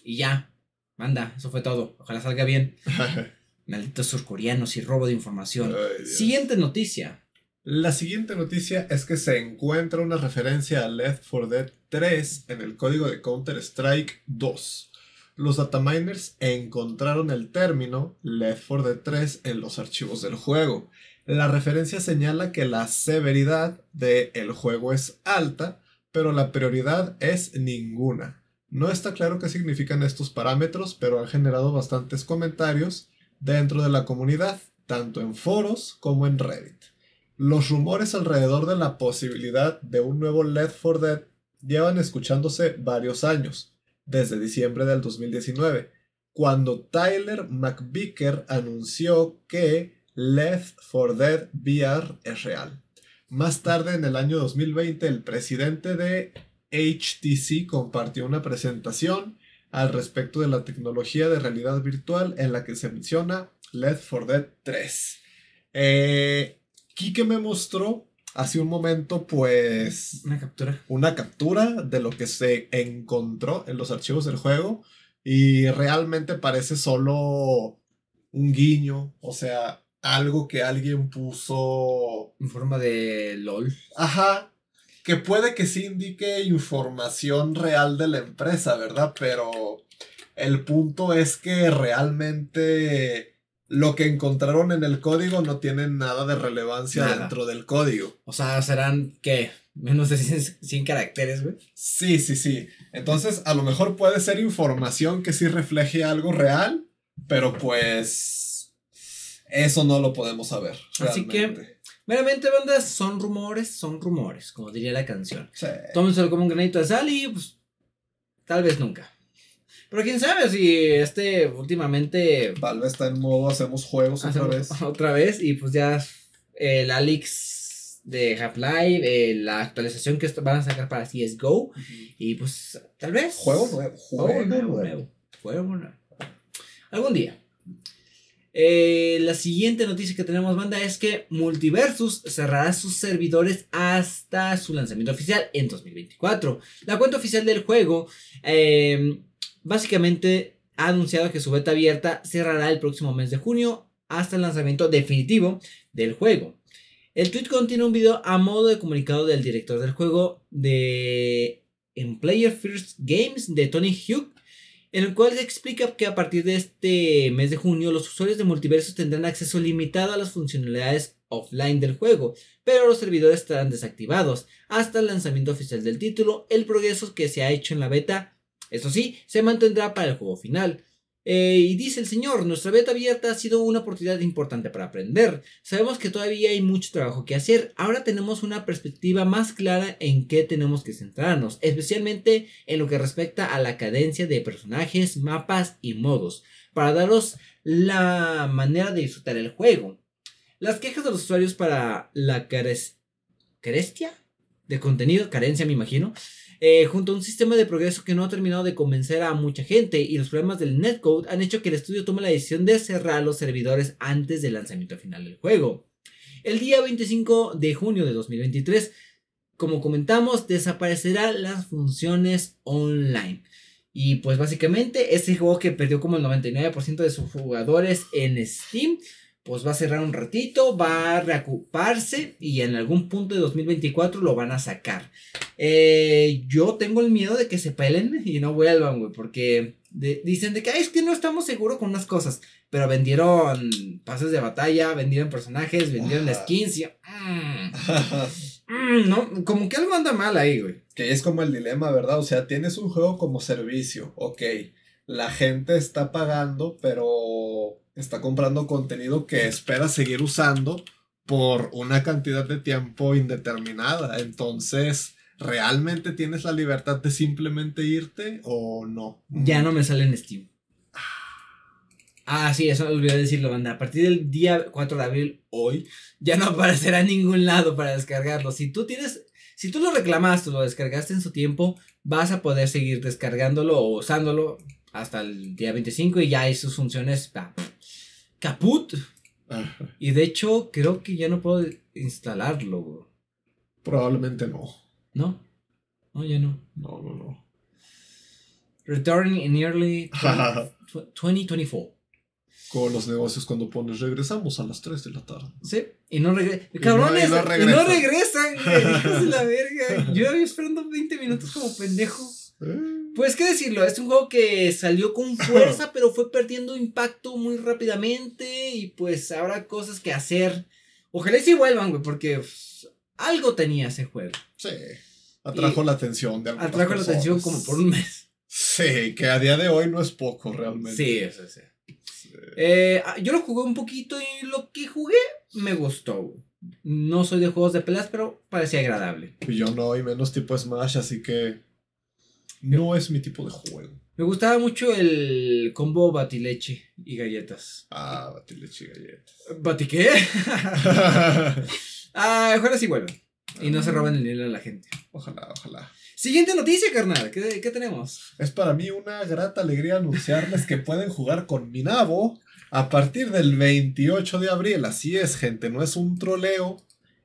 Y ya, manda, eso fue todo. Ojalá salga bien. Malditos surcoreanos y robo de información. Siguiente noticia. La siguiente noticia es que se encuentra una referencia a Left 4 Dead 3 en el código de Counter-Strike 2. Los dataminers encontraron el término Left 4 Dead 3 en los archivos del juego. La referencia señala que la severidad del juego es alta, pero la prioridad es ninguna. No está claro qué significan estos parámetros, pero han generado bastantes comentarios dentro de la comunidad, tanto en foros como en Reddit. Los rumores alrededor de la posibilidad de un nuevo Left 4 Dead llevan escuchándose varios años, desde diciembre del 2019, cuando Tyler McVicker anunció que Left 4 Dead VR es real. Más tarde, en el año 2020, el presidente de HTC compartió una presentación al respecto de la tecnología de realidad virtual en la que se menciona Left 4 Dead 3. Eh, Kike me mostró hace un momento, pues. Una captura. Una captura de lo que se encontró en los archivos del juego. Y realmente parece solo un guiño. O sea, algo que alguien puso. En forma de LOL. Ajá. Que puede que sí indique información real de la empresa, ¿verdad? Pero el punto es que realmente lo que encontraron en el código no tiene nada de relevancia dentro del código. O sea, serán, ¿qué? Menos de 100, caracteres, güey. Sí, sí, sí. Entonces, a lo mejor puede ser información que sí refleje algo real, pero pues eso no lo podemos saber. Así que, meramente, bandas, son rumores, son rumores, como diría la canción. Sí. Tómenselo como un granito de sal y pues tal vez nunca. Pero quién sabe si este últimamente. Valve está en modo hacemos juegos otra vez. Otra vez y pues ya el Alex de Half-Life, eh, la actualización que van a sacar para CSGO. Y pues tal vez. Juego nuevo. Juego, nuevo. Juego nuevo. Algún día. Eh, la siguiente noticia que tenemos, banda, es que Multiversus cerrará sus servidores hasta su lanzamiento oficial en 2024. La cuenta oficial del juego eh, básicamente ha anunciado que su beta abierta cerrará el próximo mes de junio hasta el lanzamiento definitivo del juego. El tweet contiene un video a modo de comunicado del director del juego de en Player First Games de Tony Hugh, en el cual se explica que a partir de este mes de junio los usuarios de multiversos tendrán acceso limitado a las funcionalidades offline del juego, pero los servidores estarán desactivados hasta el lanzamiento oficial del título. El progreso que se ha hecho en la beta eso sí, se mantendrá para el juego final. Eh, y dice el señor, nuestra beta abierta ha sido una oportunidad importante para aprender. Sabemos que todavía hay mucho trabajo que hacer. Ahora tenemos una perspectiva más clara en qué tenemos que centrarnos, especialmente en lo que respecta a la cadencia de personajes, mapas y modos, para daros la manera de disfrutar el juego. Las quejas de los usuarios para la carestia de contenido, carencia me imagino, eh, junto a un sistema de progreso que no ha terminado de convencer a mucha gente y los problemas del netcode han hecho que el estudio tome la decisión de cerrar los servidores antes del lanzamiento final del juego. El día 25 de junio de 2023, como comentamos, desaparecerán las funciones online. Y pues básicamente este juego que perdió como el 99% de sus jugadores en Steam pues va a cerrar un ratito, va a reocuparse y en algún punto de 2024 lo van a sacar. Eh, yo tengo el miedo de que se pelen y no vuelvan, güey, porque dicen de que es que no estamos seguros con unas cosas, pero vendieron pases de batalla, vendieron personajes, vendieron skins y... Mm, mm, no, como que algo anda mal ahí, güey. Que es como el dilema, ¿verdad? O sea, tienes un juego como servicio, ok. La gente está pagando, pero está comprando contenido que espera seguir usando por una cantidad de tiempo indeterminada. Entonces, ¿realmente tienes la libertad de simplemente irte o no? Ya no me sale en Steam. Ah, sí, eso olvidé decirlo, banda. A partir del día 4 de abril, hoy, ya no aparecerá ningún lado para descargarlo. Si tú tienes, Si tú lo reclamaste lo descargaste en su tiempo, vas a poder seguir descargándolo o usándolo hasta el día 25 y ya hay sus funciones caput. Ajá. Y de hecho, creo que ya no puedo instalarlo, bro. Probablemente no. ¿no? No, ya no. No, no, no. Returning in early 2024. Como los negocios cuando pones regresamos a las 3 de la tarde. Sí, y no regresan. Y no- Cabrones, y no y no regresan. regresan, güey. hijos de la verga. Yo había esperando 20 minutos como pendejo. Eh, Pues qué decirlo, es un juego que salió con fuerza, pero fue perdiendo impacto muy rápidamente. Y pues habrá cosas que hacer. Ojalá y sí vuelvan, güey, porque pues, algo tenía ese juego. Sí. Atrajo la atención de algunas Atrajo la atención como por un mes. Sí, que a día de hoy no es poco realmente. Sí, eso sí. Sí. Eh, ah, yo lo jugué un poquito y lo que jugué me gustó. güey. No soy de juegos de peleas, pero parecía agradable. Y yo no, y menos tipo Smash, así que no es mi tipo de juego. Me gustaba mucho el combo batileche y galletas. Ah, batileche y galletas. ¿Bati qué? ah, ojalá sí vuelvan. Y no se roben el dinero a la gente. Ojalá, ojalá. Siguiente noticia, carnal. ¿Qué, qué tenemos? Es para mí una grata alegría anunciarles que pueden jugar con Minabo a partir del 28 de abril. Así es, gente, no es un troleo.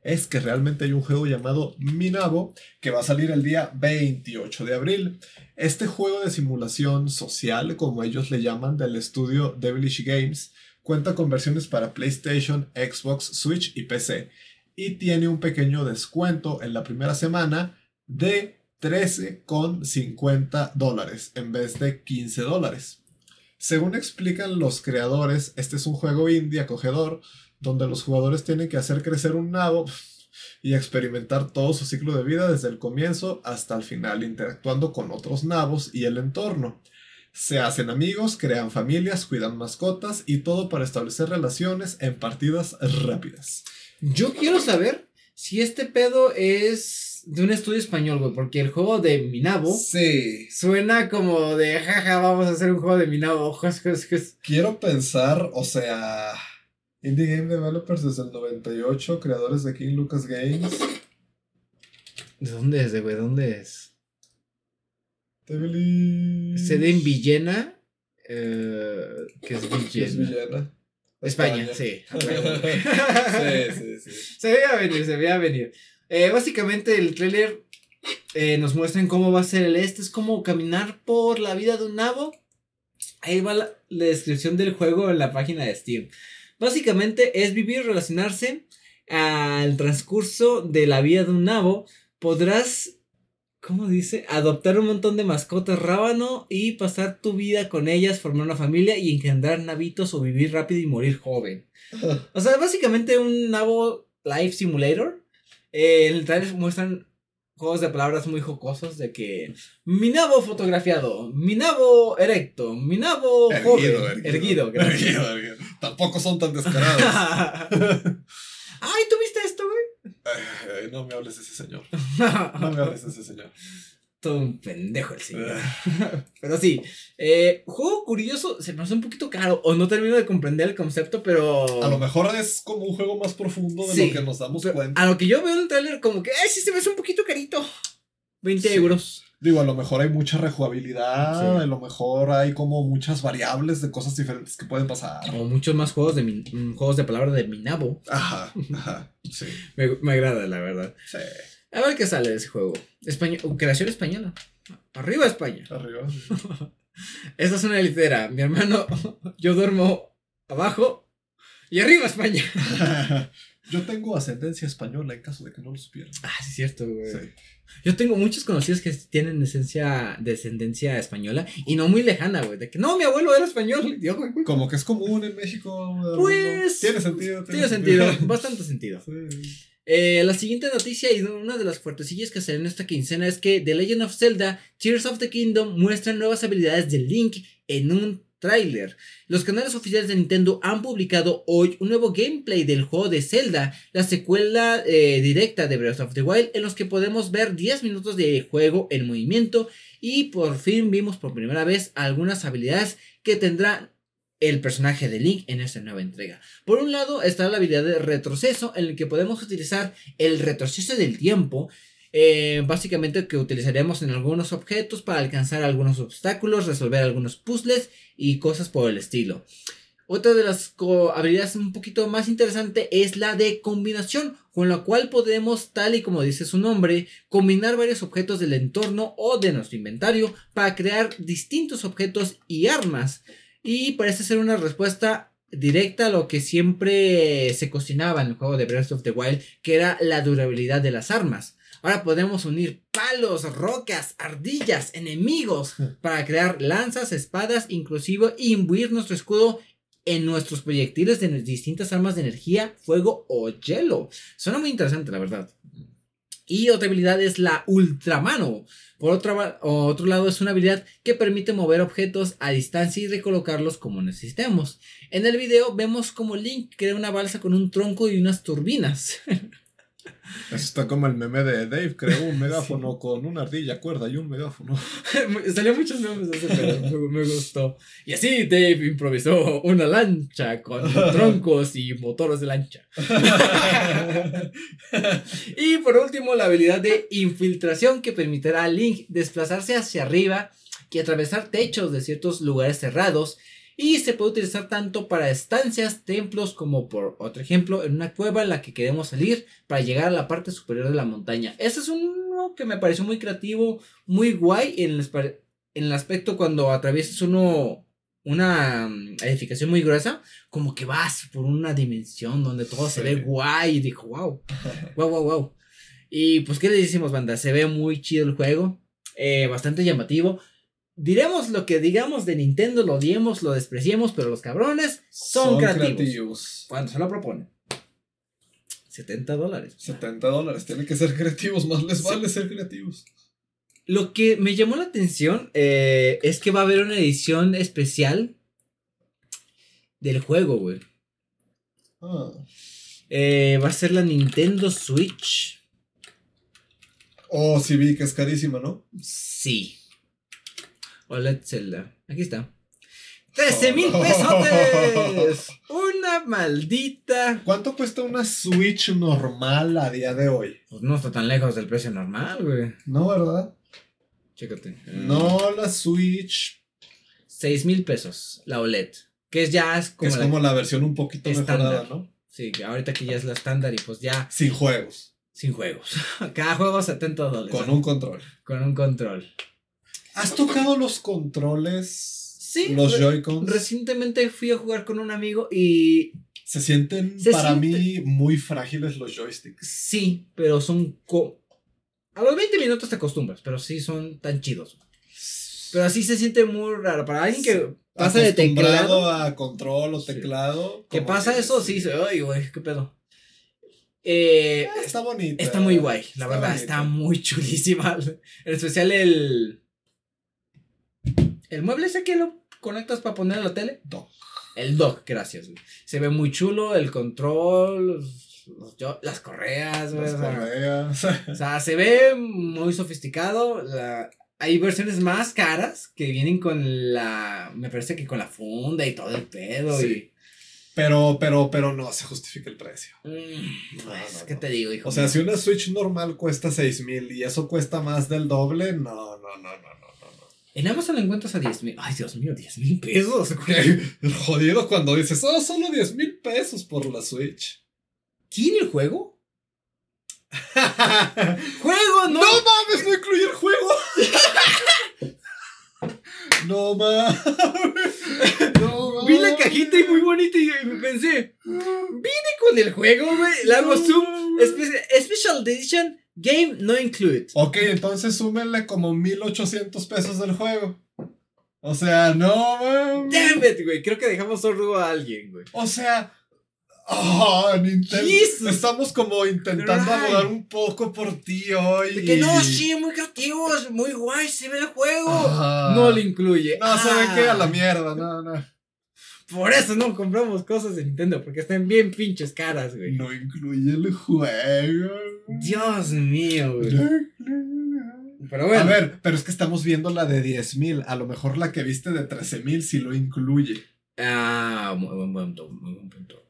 Es que realmente hay un juego llamado Minabo que va a salir el día 28 de abril. Este juego de simulación social, como ellos le llaman, del estudio Devilish Games, cuenta con versiones para PlayStation, Xbox, Switch y PC. Y tiene un pequeño descuento en la primera semana de 13,50 dólares en vez de 15 dólares. Según explican los creadores, este es un juego indie acogedor donde los jugadores tienen que hacer crecer un nabo y experimentar todo su ciclo de vida desde el comienzo hasta el final, interactuando con otros nabos y el entorno. Se hacen amigos, crean familias, cuidan mascotas y todo para establecer relaciones en partidas rápidas. Yo quiero saber si este pedo es de un estudio español, güey. Porque el juego de Minabo Sí. suena como de jaja, vamos a hacer un juego de Minabo. jas, jas, jas". Quiero pensar, o sea, Indie Game Developers desde el 98, creadores de King Lucas Games. ¿De dónde es, de, güey? ¿Dónde es? Sede en Villena. eh, que es Que es Villena. Villena. España, España. sí. sí, sí, sí. Se veía venir, se veía venir. Eh, básicamente el tráiler eh, nos muestran cómo va a ser el este. Es como caminar por la vida de un nabo. Ahí va la, la descripción del juego en la página de Steam. Básicamente es vivir, relacionarse al transcurso de la vida de un nabo. Podrás, ¿cómo dice? Adoptar un montón de mascotas rábano y pasar tu vida con ellas, formar una familia y engendrar navitos o vivir rápido y morir joven. O sea, básicamente un nabo Life Simulator. Eh, en el trailer muestran juegos de palabras muy jocosos de que mi nabo fotografiado, mi nabo erecto, mi nabo joven, erguido, gracias. erguido, erguido. Tampoco son tan descarados. Ay, ¿tú viste esto, güey? No me hables de ese señor. No me hables de ese señor. Todo un pendejo el señor. Pero sí, eh, juego curioso, se me hace un poquito caro, o no termino de comprender el concepto, pero... A lo mejor es como un juego más profundo de Sí. lo que nos damos cuenta. a lo que yo veo en el trailer, como que, ay, sí se me hace un poquito carito. 20 Sí. euros. Digo, a lo mejor hay mucha rejugabilidad, Sí. a lo mejor hay como muchas variables de cosas diferentes que pueden pasar. O muchos más juegos de mi- mm, juegos de palabra de Minabo. Ajá, ajá, sí, Me, me agrada, la verdad. sí. A ver qué sale de ese juego. España- uh, creación española. Arriba España. Arriba. Esta es una litera. Mi hermano, yo duermo abajo y arriba España. Yo tengo ascendencia española en caso de que no lo supieran. Ah, sí, es cierto, güey. Sí. Yo tengo muchos conocidos que tienen esencia, descendencia española y no muy lejana, güey. De que no, mi abuelo era español. Yo, güey, güey. Como que es común en México. Pues, Tiene sentido. Tiene sentido, bastante sentido. Sí. Eh, la siguiente noticia y una de las fuertecillas que salen en esta quincena es que The Legend of Zelda Tears of the Kingdom muestra nuevas habilidades de Link en un tráiler. Los canales oficiales de Nintendo han publicado hoy un nuevo gameplay del juego de Zelda, la secuela eh, directa de Breath of the Wild, en los que podemos ver 10 minutos de juego en movimiento y por fin vimos por primera vez algunas habilidades que tendrá el personaje de Link en esta nueva entrega. Por un lado está la habilidad de retroceso en el que podemos utilizar el retroceso del tiempo Eh, básicamente que utilizaremos en algunos objetos para alcanzar algunos obstáculos, resolver algunos puzzles y cosas por el estilo. Otra de las habilidades un poquito más interesante es la de combinación, con la cual podemos, tal y como dice su nombre, combinar varios objetos del entorno o de nuestro inventario para crear distintos objetos y armas. Y parece ser una respuesta directa a lo que siempre se cocinaba en el juego de Breath of the Wild, que era la durabilidad de las armas. Ahora podemos unir palos, rocas, ardillas, enemigos para crear lanzas, espadas, inclusive imbuir nuestro escudo en nuestros proyectiles de distintas armas de energía, fuego o hielo. Suena muy interesante, la verdad. Y otra habilidad es la Ultramano. Por otro, otro lado, es una habilidad que permite mover objetos a distancia y recolocarlos como necesitemos. En el video vemos como Link crea una balsa con un tronco y unas turbinas. Eso está como el meme de Dave, creó un megáfono con una ardilla, cuerda y un megáfono. Salió muchos memes de ese pero me, gustó. Y así Dave improvisó una lancha con troncos y motores de lancha. y por último, la habilidad de infiltración que permitirá a Link desplazarse hacia arriba y atravesar techos de ciertos lugares cerrados y se puede utilizar tanto para estancias, templos, como por otro ejemplo, en una cueva en la que queremos salir para llegar a la parte superior de la montaña. Ese es uno que me pareció muy creativo, muy guay en el, en el aspecto cuando atraviesas uno una mm, edificación muy gruesa, como que vas por una dimensión donde todo se ve guay y dijo, wow, wow, wow, wow. Y pues, ¿qué le decimos, banda? Se ve muy chido el juego, eh, bastante llamativo diremos lo que digamos de Nintendo, lo odiemos, lo despreciemos, pero los cabrones son, creativos. ¿Cuánto se lo proponen? 70 dólares. 70 dólares, tienen que ser creativos, más les vale ser creativos. Lo que me llamó la atención eh, es que va a haber una edición especial del juego, güey. Ah. Eh, va a ser la Nintendo Switch. Oh, sí vi que es carísima, ¿no? Sí. Hola Zelda. Aquí está. ¡13 mil pesos! Una maldita. ¿Cuánto cuesta una Switch normal a día de hoy? Pues no está tan lejos del precio normal, güey. No, ¿verdad? Chécate. No, la Switch. 6 mil pesos, la OLED. Que es ya es como, es la, como la versión un poquito mejorada, ¿no? Sí, ahorita que ya es la estándar y pues ya. Sin juegos. Sin juegos. Cada juego 70 dólares. Con un control. Con un control. ¿Has tocado los controles? Sí. Los Joy-Cons. Recientemente fui a jugar con un amigo y. Se sienten para mí muy frágiles los joysticks. Sí, pero son. A los 20 minutos te acostumbras, pero sí son tan chidos. Pero así se siente muy raro. Para alguien que pasa de teclado. a control o teclado. ¿Qué pasa eso? Sí, ay, güey, qué pedo. Eh, ah, está bonito. Está muy guay, la verdad, está muy chulísima. En especial el. El mueble ese que lo conectas para poner en la tele. Dock. El dock, gracias. Se ve muy chulo, el control, las correas, Las correas. O sea, se ve muy sofisticado. hay versiones más caras que vienen con la. Me parece que con la funda y todo el pedo. Y, pero, pero, pero no se justifica el precio. Mm, pues, ¿qué te digo, hijo? O sea, si una Switch normal cuesta 6 mil y eso cuesta más del doble, no, no, no, no. En Amazon lo encuentras a 10 mil. Ay, Dios mío, 10 mil pesos. Jodido cuando dices, oh, solo 10 mil pesos por la Switch. ¿Tiene el juego? ¡Juego! No. ¡No mames! ¡No incluye el juego! no mames. No Vi la cajita y muy bonita y me pensé, vine con el juego, güey. La hago zoom. Special Edition Game no include. Ok, entonces súmenle como 1800 pesos del juego. O sea, no, man. Damn it, güey. Creo que dejamos sordo a alguien, güey. O sea. Oh, Nintendo. Estamos como intentando abogar un poco por ti hoy. De que no, sí, muy creativos, muy guay, se ve el juego. No le incluye. No, ¿saben qué? A la ah. mierda, no, no. Por eso no compramos cosas de Nintendo, porque están bien pinches caras, güey. No incluye el juego. Dios mío, güey. Pero bueno. A ver, pero es que estamos viendo la de 10.000. A lo mejor la que viste de 13.000 sí lo incluye. Ah, muy buen punto, muy buen punto.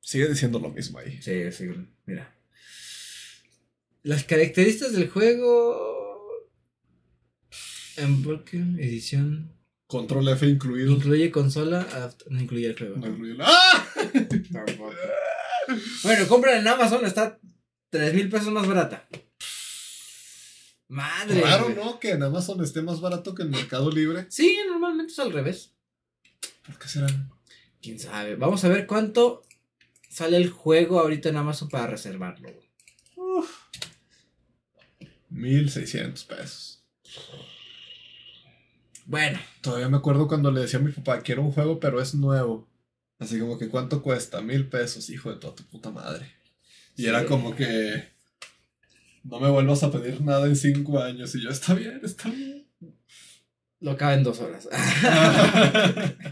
Sigue diciendo lo mismo ahí. Sí, sí, mira. Las características del juego. En edición. Control F incluido. Incluye consola, no incluye el juego. No incluye ¡Ah! bueno, compra en Amazon, está 3 mil pesos más barata. Madre. Claro, ¿no? Que en Amazon esté más barato que en Mercado Libre. Sí, normalmente es al revés. ¿Por qué será? Quién sabe. Vamos a ver cuánto sale el juego ahorita en Amazon para reservarlo. Uf. 1600 pesos. Bueno. Todavía me acuerdo cuando le decía a mi papá, quiero un juego, pero es nuevo. Así como que, ¿cuánto cuesta? Mil pesos, hijo de toda tu puta madre. Y era como que, no me vuelvas a pedir nada en cinco años. Y yo, está bien, está bien. Lo acaba en dos horas.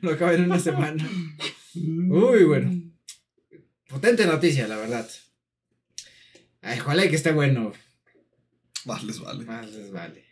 Lo acaba en una semana. Uy, bueno. Potente noticia, la verdad. Ay, ojalá que esté bueno. Más les vale. Más les vale.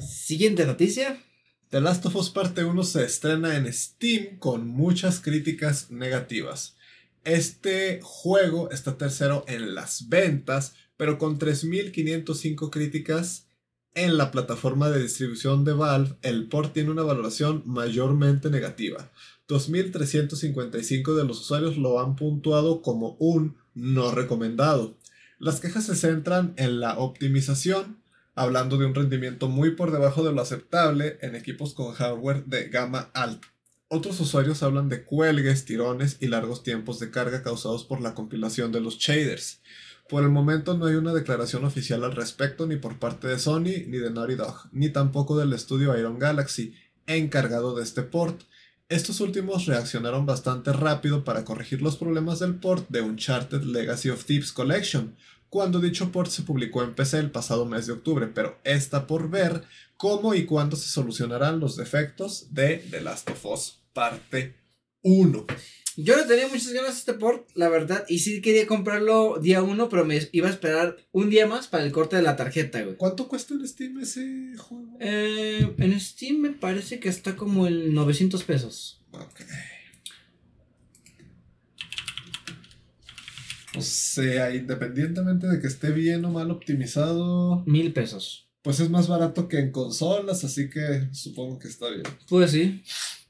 Siguiente noticia. The Last of Us Parte 1 se estrena en Steam con muchas críticas negativas. Este juego está tercero en las ventas, pero con 3.505 críticas en la plataforma de distribución de Valve, el port tiene una valoración mayormente negativa. 2.355 de los usuarios lo han puntuado como un no recomendado. Las quejas se centran en la optimización, hablando de un rendimiento muy por debajo de lo aceptable en equipos con hardware de gama alta. Otros usuarios hablan de cuelgues, tirones y largos tiempos de carga causados por la compilación de los shaders. Por el momento no hay una declaración oficial al respecto ni por parte de Sony ni de Naughty Dog, ni tampoco del estudio Iron Galaxy, encargado de este port. Estos últimos reaccionaron bastante rápido para corregir los problemas del port de Uncharted Legacy of Thieves Collection, cuando dicho port se publicó en PC el pasado mes de octubre, pero está por ver cómo y cuándo se solucionarán los defectos de The Last of Us parte 1. Yo le tenía muchas ganas a este port, la verdad, y sí quería comprarlo día uno, pero me iba a esperar un día más para el corte de la tarjeta, güey. ¿Cuánto cuesta en Steam ese juego? Eh, en Steam me parece que está como en 900 pesos. Ok. O sea, independientemente de que esté bien o mal optimizado. Mil pesos. Pues es más barato que en consolas, así que supongo que está bien. Pues sí.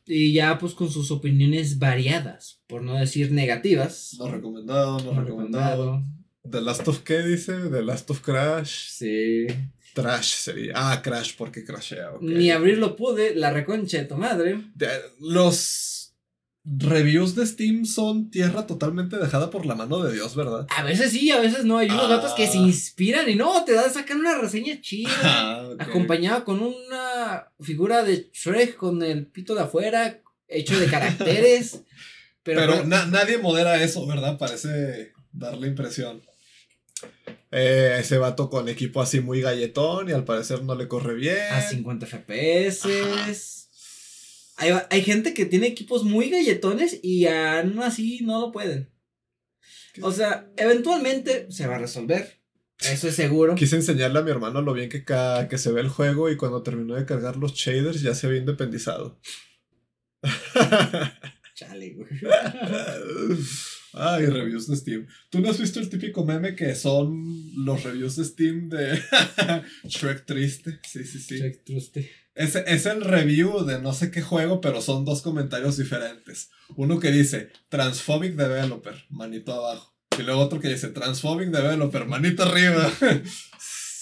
Y ya pues con sus opiniones variadas, por no decir negativas. No recomendado, no, recomendado. The Last of qué dice? The Last of Crash. Sí. Trash sería. Ah, Crash porque crashea. Ni abrirlo pude, la reconcha de tu madre. los reviews de Steam son tierra totalmente dejada por la mano de Dios, ¿verdad? A veces sí, a veces no. Hay unos datos que se ah. inspiran y no, te dan sacar una reseña chida. Ah, acompañada con una figura de Shrek con el pito de afuera, hecho de caracteres. pero, nadie modera eso, ¿verdad? Parece dar la impresión. Eh, ese vato con equipo así muy galletón y al parecer no le corre bien. A 50 FPS. Hay, gente que tiene equipos muy galletones y aún así no lo pueden. O sea, eventualmente se va a resolver. Eso es seguro. Quise enseñarle a mi hermano lo bien que, que se ve el juego y cuando terminó de cargar los shaders ya se había independizado. Chale, güey. Ay, reviews de Steam. ¿Tú no has visto el típico meme que son los reviews de Steam de Shrek Triste? Sí, sí, sí. Shrek Triste. Es, es el review de no sé qué juego, pero son dos comentarios diferentes. Uno que dice Transphobic Developer, manito abajo. Y luego otro que dice Transphobic Developer, manito arriba.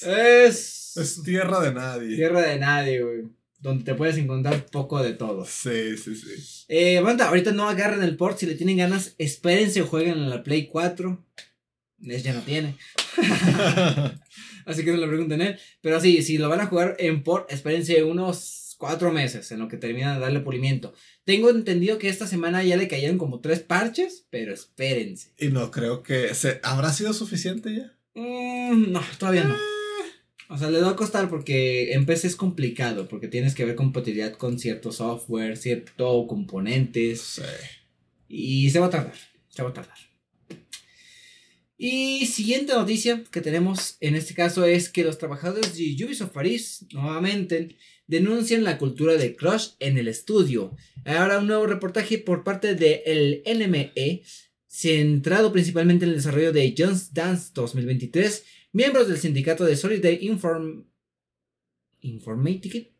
Es. Es tierra de nadie. Tierra de nadie, güey donde te puedes encontrar poco de todo. Sí, sí, sí. Eh, banda, ahorita no agarren el port, si le tienen ganas, espérense o jueguen en la Play 4. NES ya no tiene. Así que no le pregunten él. Pero sí, si lo van a jugar en port, espérense unos cuatro meses en lo que terminan de darle pulimiento. Tengo entendido que esta semana ya le cayeron como tres parches, pero espérense. Y no creo que... Se... ¿Habrá sido suficiente ya? Mm, no, todavía no. O sea, le va a costar porque en PC es complicado, porque tienes que ver compatibilidad con cierto software, cierto componentes. Sí. Y se va a tardar, se va a tardar. Y siguiente noticia que tenemos en este caso es que los trabajadores de Ubisoft Paris nuevamente denuncian la cultura de crush en el estudio. Ahora un nuevo reportaje por parte del NME centrado principalmente en el desarrollo de Just Dance 2023, miembros del sindicato de Solid Inform Informatic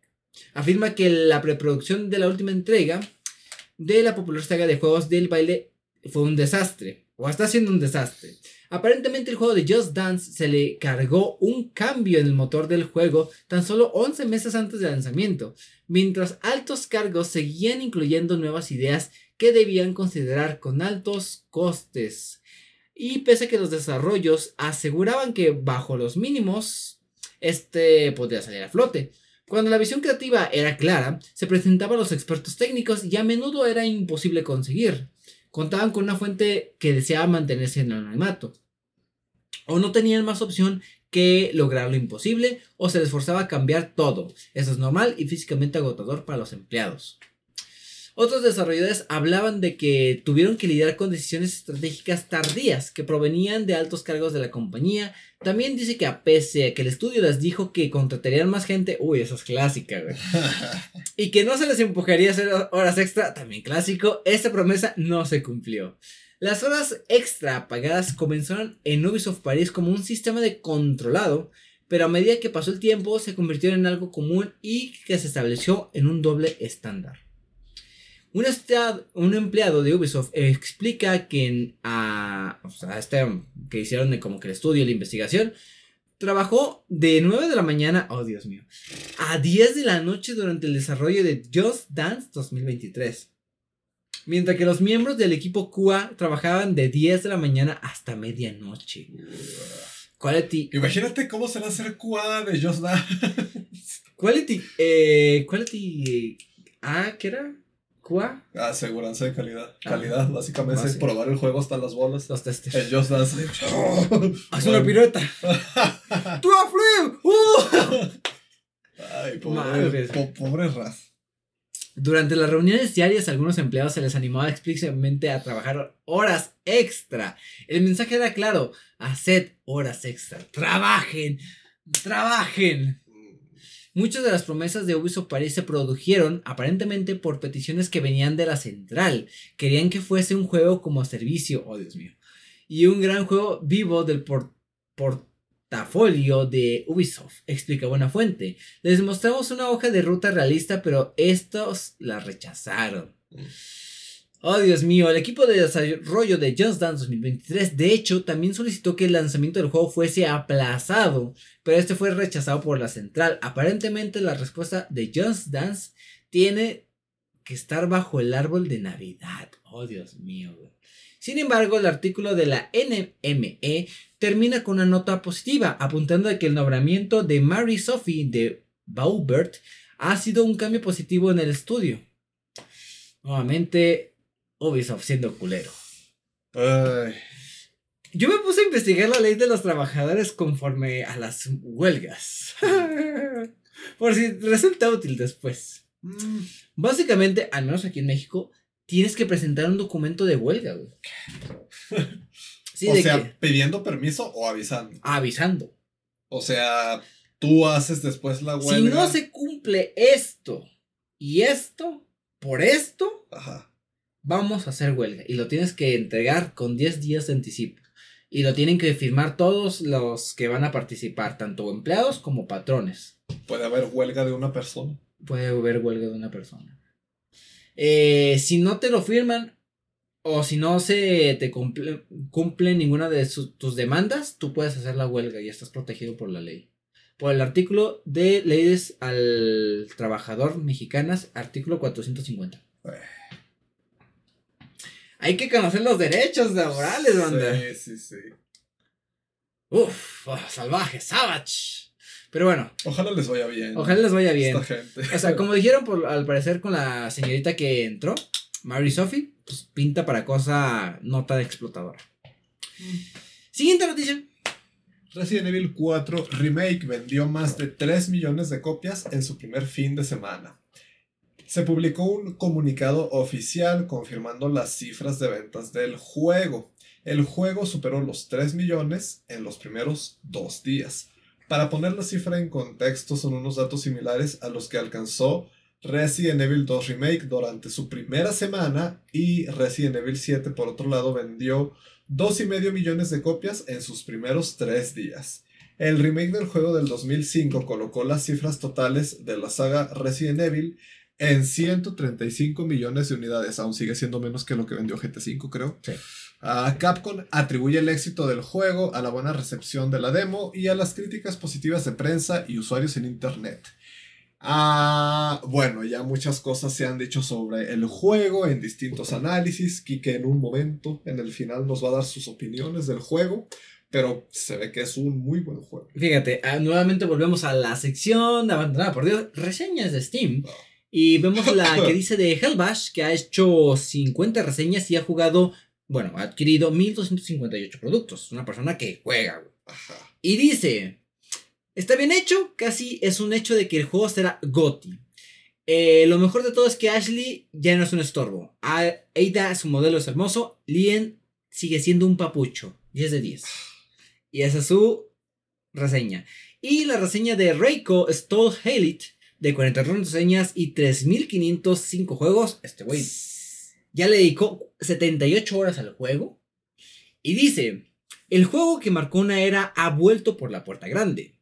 afirma que la preproducción de la última entrega de la popular saga de juegos del baile fue un desastre, o está siendo un desastre. Aparentemente el juego de Just Dance se le cargó un cambio en el motor del juego tan solo 11 meses antes del lanzamiento, mientras altos cargos seguían incluyendo nuevas ideas que debían considerar con altos costes. Y pese a que los desarrollos aseguraban que bajo los mínimos, este podría salir a flote. Cuando la visión creativa era clara, se presentaban los expertos técnicos y a menudo era imposible conseguir. Contaban con una fuente que deseaba mantenerse en el anonimato. O no tenían más opción que lograr lo imposible o se les forzaba a cambiar todo. Eso es normal y físicamente agotador para los empleados. Otros desarrolladores hablaban de que tuvieron que lidiar con decisiones estratégicas tardías que provenían de altos cargos de la compañía. También dice que a pese a que el estudio les dijo que contratarían más gente, uy, eso es clásica, güey. y que no se les empujaría a hacer horas extra, también clásico, esta promesa no se cumplió. Las horas extra pagadas comenzaron en Ubisoft Paris como un sistema de controlado, pero a medida que pasó el tiempo se convirtieron en algo común y que se estableció en un doble estándar. Un, un empleado de Ubisoft explica que a, o sea, este que hicieron como que el estudio, la investigación, trabajó de 9 de la mañana, oh Dios mío, a 10 de la noche durante el desarrollo de Just Dance 2023. Mientras que los miembros del equipo QA trabajaban de 10 de la mañana hasta medianoche. Quality. Imagínate cómo será hacer QA de Just Dance. Quality. Eh, quality. Ah, ¿qué era? Aseguranza de calidad. Ah, calidad, básicamente es probar el juego hasta las bolas. Los testes. El Just Dance. Haz una pirueta. ¡Tú a flip! ¡Uh! Ay, pobre, pobre Raz. Durante las reuniones diarias, a algunos empleados se les animaba explícitamente a trabajar horas extra. El mensaje era claro: haced horas extra. Trabajen, trabajen. Muchas de las promesas de Ubisoft Paris se produjeron aparentemente por peticiones que venían de la central. Querían que fuese un juego como servicio, oh Dios mío. Y un gran juego vivo del portafolio de Ubisoft, explica Buena Fuente. Les mostramos una hoja de ruta realista, pero estos la rechazaron. Mm. Oh, Dios mío, el equipo de desarrollo de Just Dance 2023, de hecho, también solicitó que el lanzamiento del juego fuese aplazado, pero este fue rechazado por la central. Aparentemente, la respuesta de Just Dance tiene que estar bajo el árbol de Navidad. Oh, Dios mío. Sin embargo, el artículo de la NME termina con una nota positiva, apuntando a que el nombramiento de Mary Sophie de Baubert ha sido un cambio positivo en el estudio. Nuevamente, Ubisoft siendo culero. Yo me puse a investigar la ley de los trabajadores conforme a las huelgas. Por si resulta útil después. Mm. Básicamente, al menos aquí en México, tienes que presentar un documento de huelga, güey. o sea, pidiendo permiso o avisando. Avisando. O sea, tú haces después la huelga. Si no se cumple esto y esto, por esto, Ajá vamos a hacer huelga y lo tienes que entregar con 10 días de anticipo. Y lo tienen que firmar todos los que van a participar, tanto empleados como patrones. ¿Puede haber huelga de una persona? Puede haber huelga de una persona. Eh, si no te lo firman o si no se te cumple, ninguna de tus demandas, tú puedes hacer la huelga y estás protegido por la ley. Por el artículo de leyes al trabajador mexicanas, artículo 450. Hay que conocer los derechos laborales, banda. Sí, sí, sí. Uf, oh, salvaje, savage. Pero bueno. Ojalá les vaya bien. Ojalá les vaya bien. Esta gente. O sea, como dijeron por, al parecer con la señorita que entró, Mary Sophie, pues pinta para cosa nota de explotadora. Siguiente noticia. Resident Evil 4 Remake vendió más de 3 millones de copias en su primer fin de semana se publicó un comunicado oficial confirmando las cifras de ventas del juego. El juego superó los 3 millones en los primeros dos días. Para poner la cifra en contexto, son unos datos similares a los que alcanzó Resident Evil 2 Remake durante su primera semana y Resident Evil 7 por otro lado vendió 2,5 millones de copias en sus primeros 3 días. El remake del juego del 2005 colocó las cifras totales de la saga Resident Evil en 135 millones de unidades, aún sigue siendo menos que lo que vendió GT5 creo. Sí. Ah, Capcom atribuye el éxito del juego a la buena recepción de la demo y a las críticas positivas de prensa y usuarios en internet. Ah, bueno, ya muchas cosas se han dicho sobre el juego en distintos análisis. Kike en un momento, en el final, nos va a dar sus opiniones del juego. Pero se ve que es un muy buen juego. Fíjate, ah, nuevamente volvemos a la sección de abandonada por Dios, reseñas de Steam. Y vemos la que dice de Hellbash, que ha hecho 50 reseñas y ha jugado, bueno, ha adquirido 1258 productos. Una persona que juega, güey. Y dice, está bien hecho, casi es un hecho de que el juego será GOTY. Eh, lo mejor de todo es que Ashley ya no es un estorbo. A- Ada, su modelo es hermoso. Lien sigue siendo un papucho. 10 de 10. Y esa es su reseña. Y la reseña de Reiko Stoll Halit, de 42 reseñas y 3505 juegos. Este güey ya le dedicó 78 horas al juego. Y dice, el juego que marcó una era ha vuelto por la puerta grande.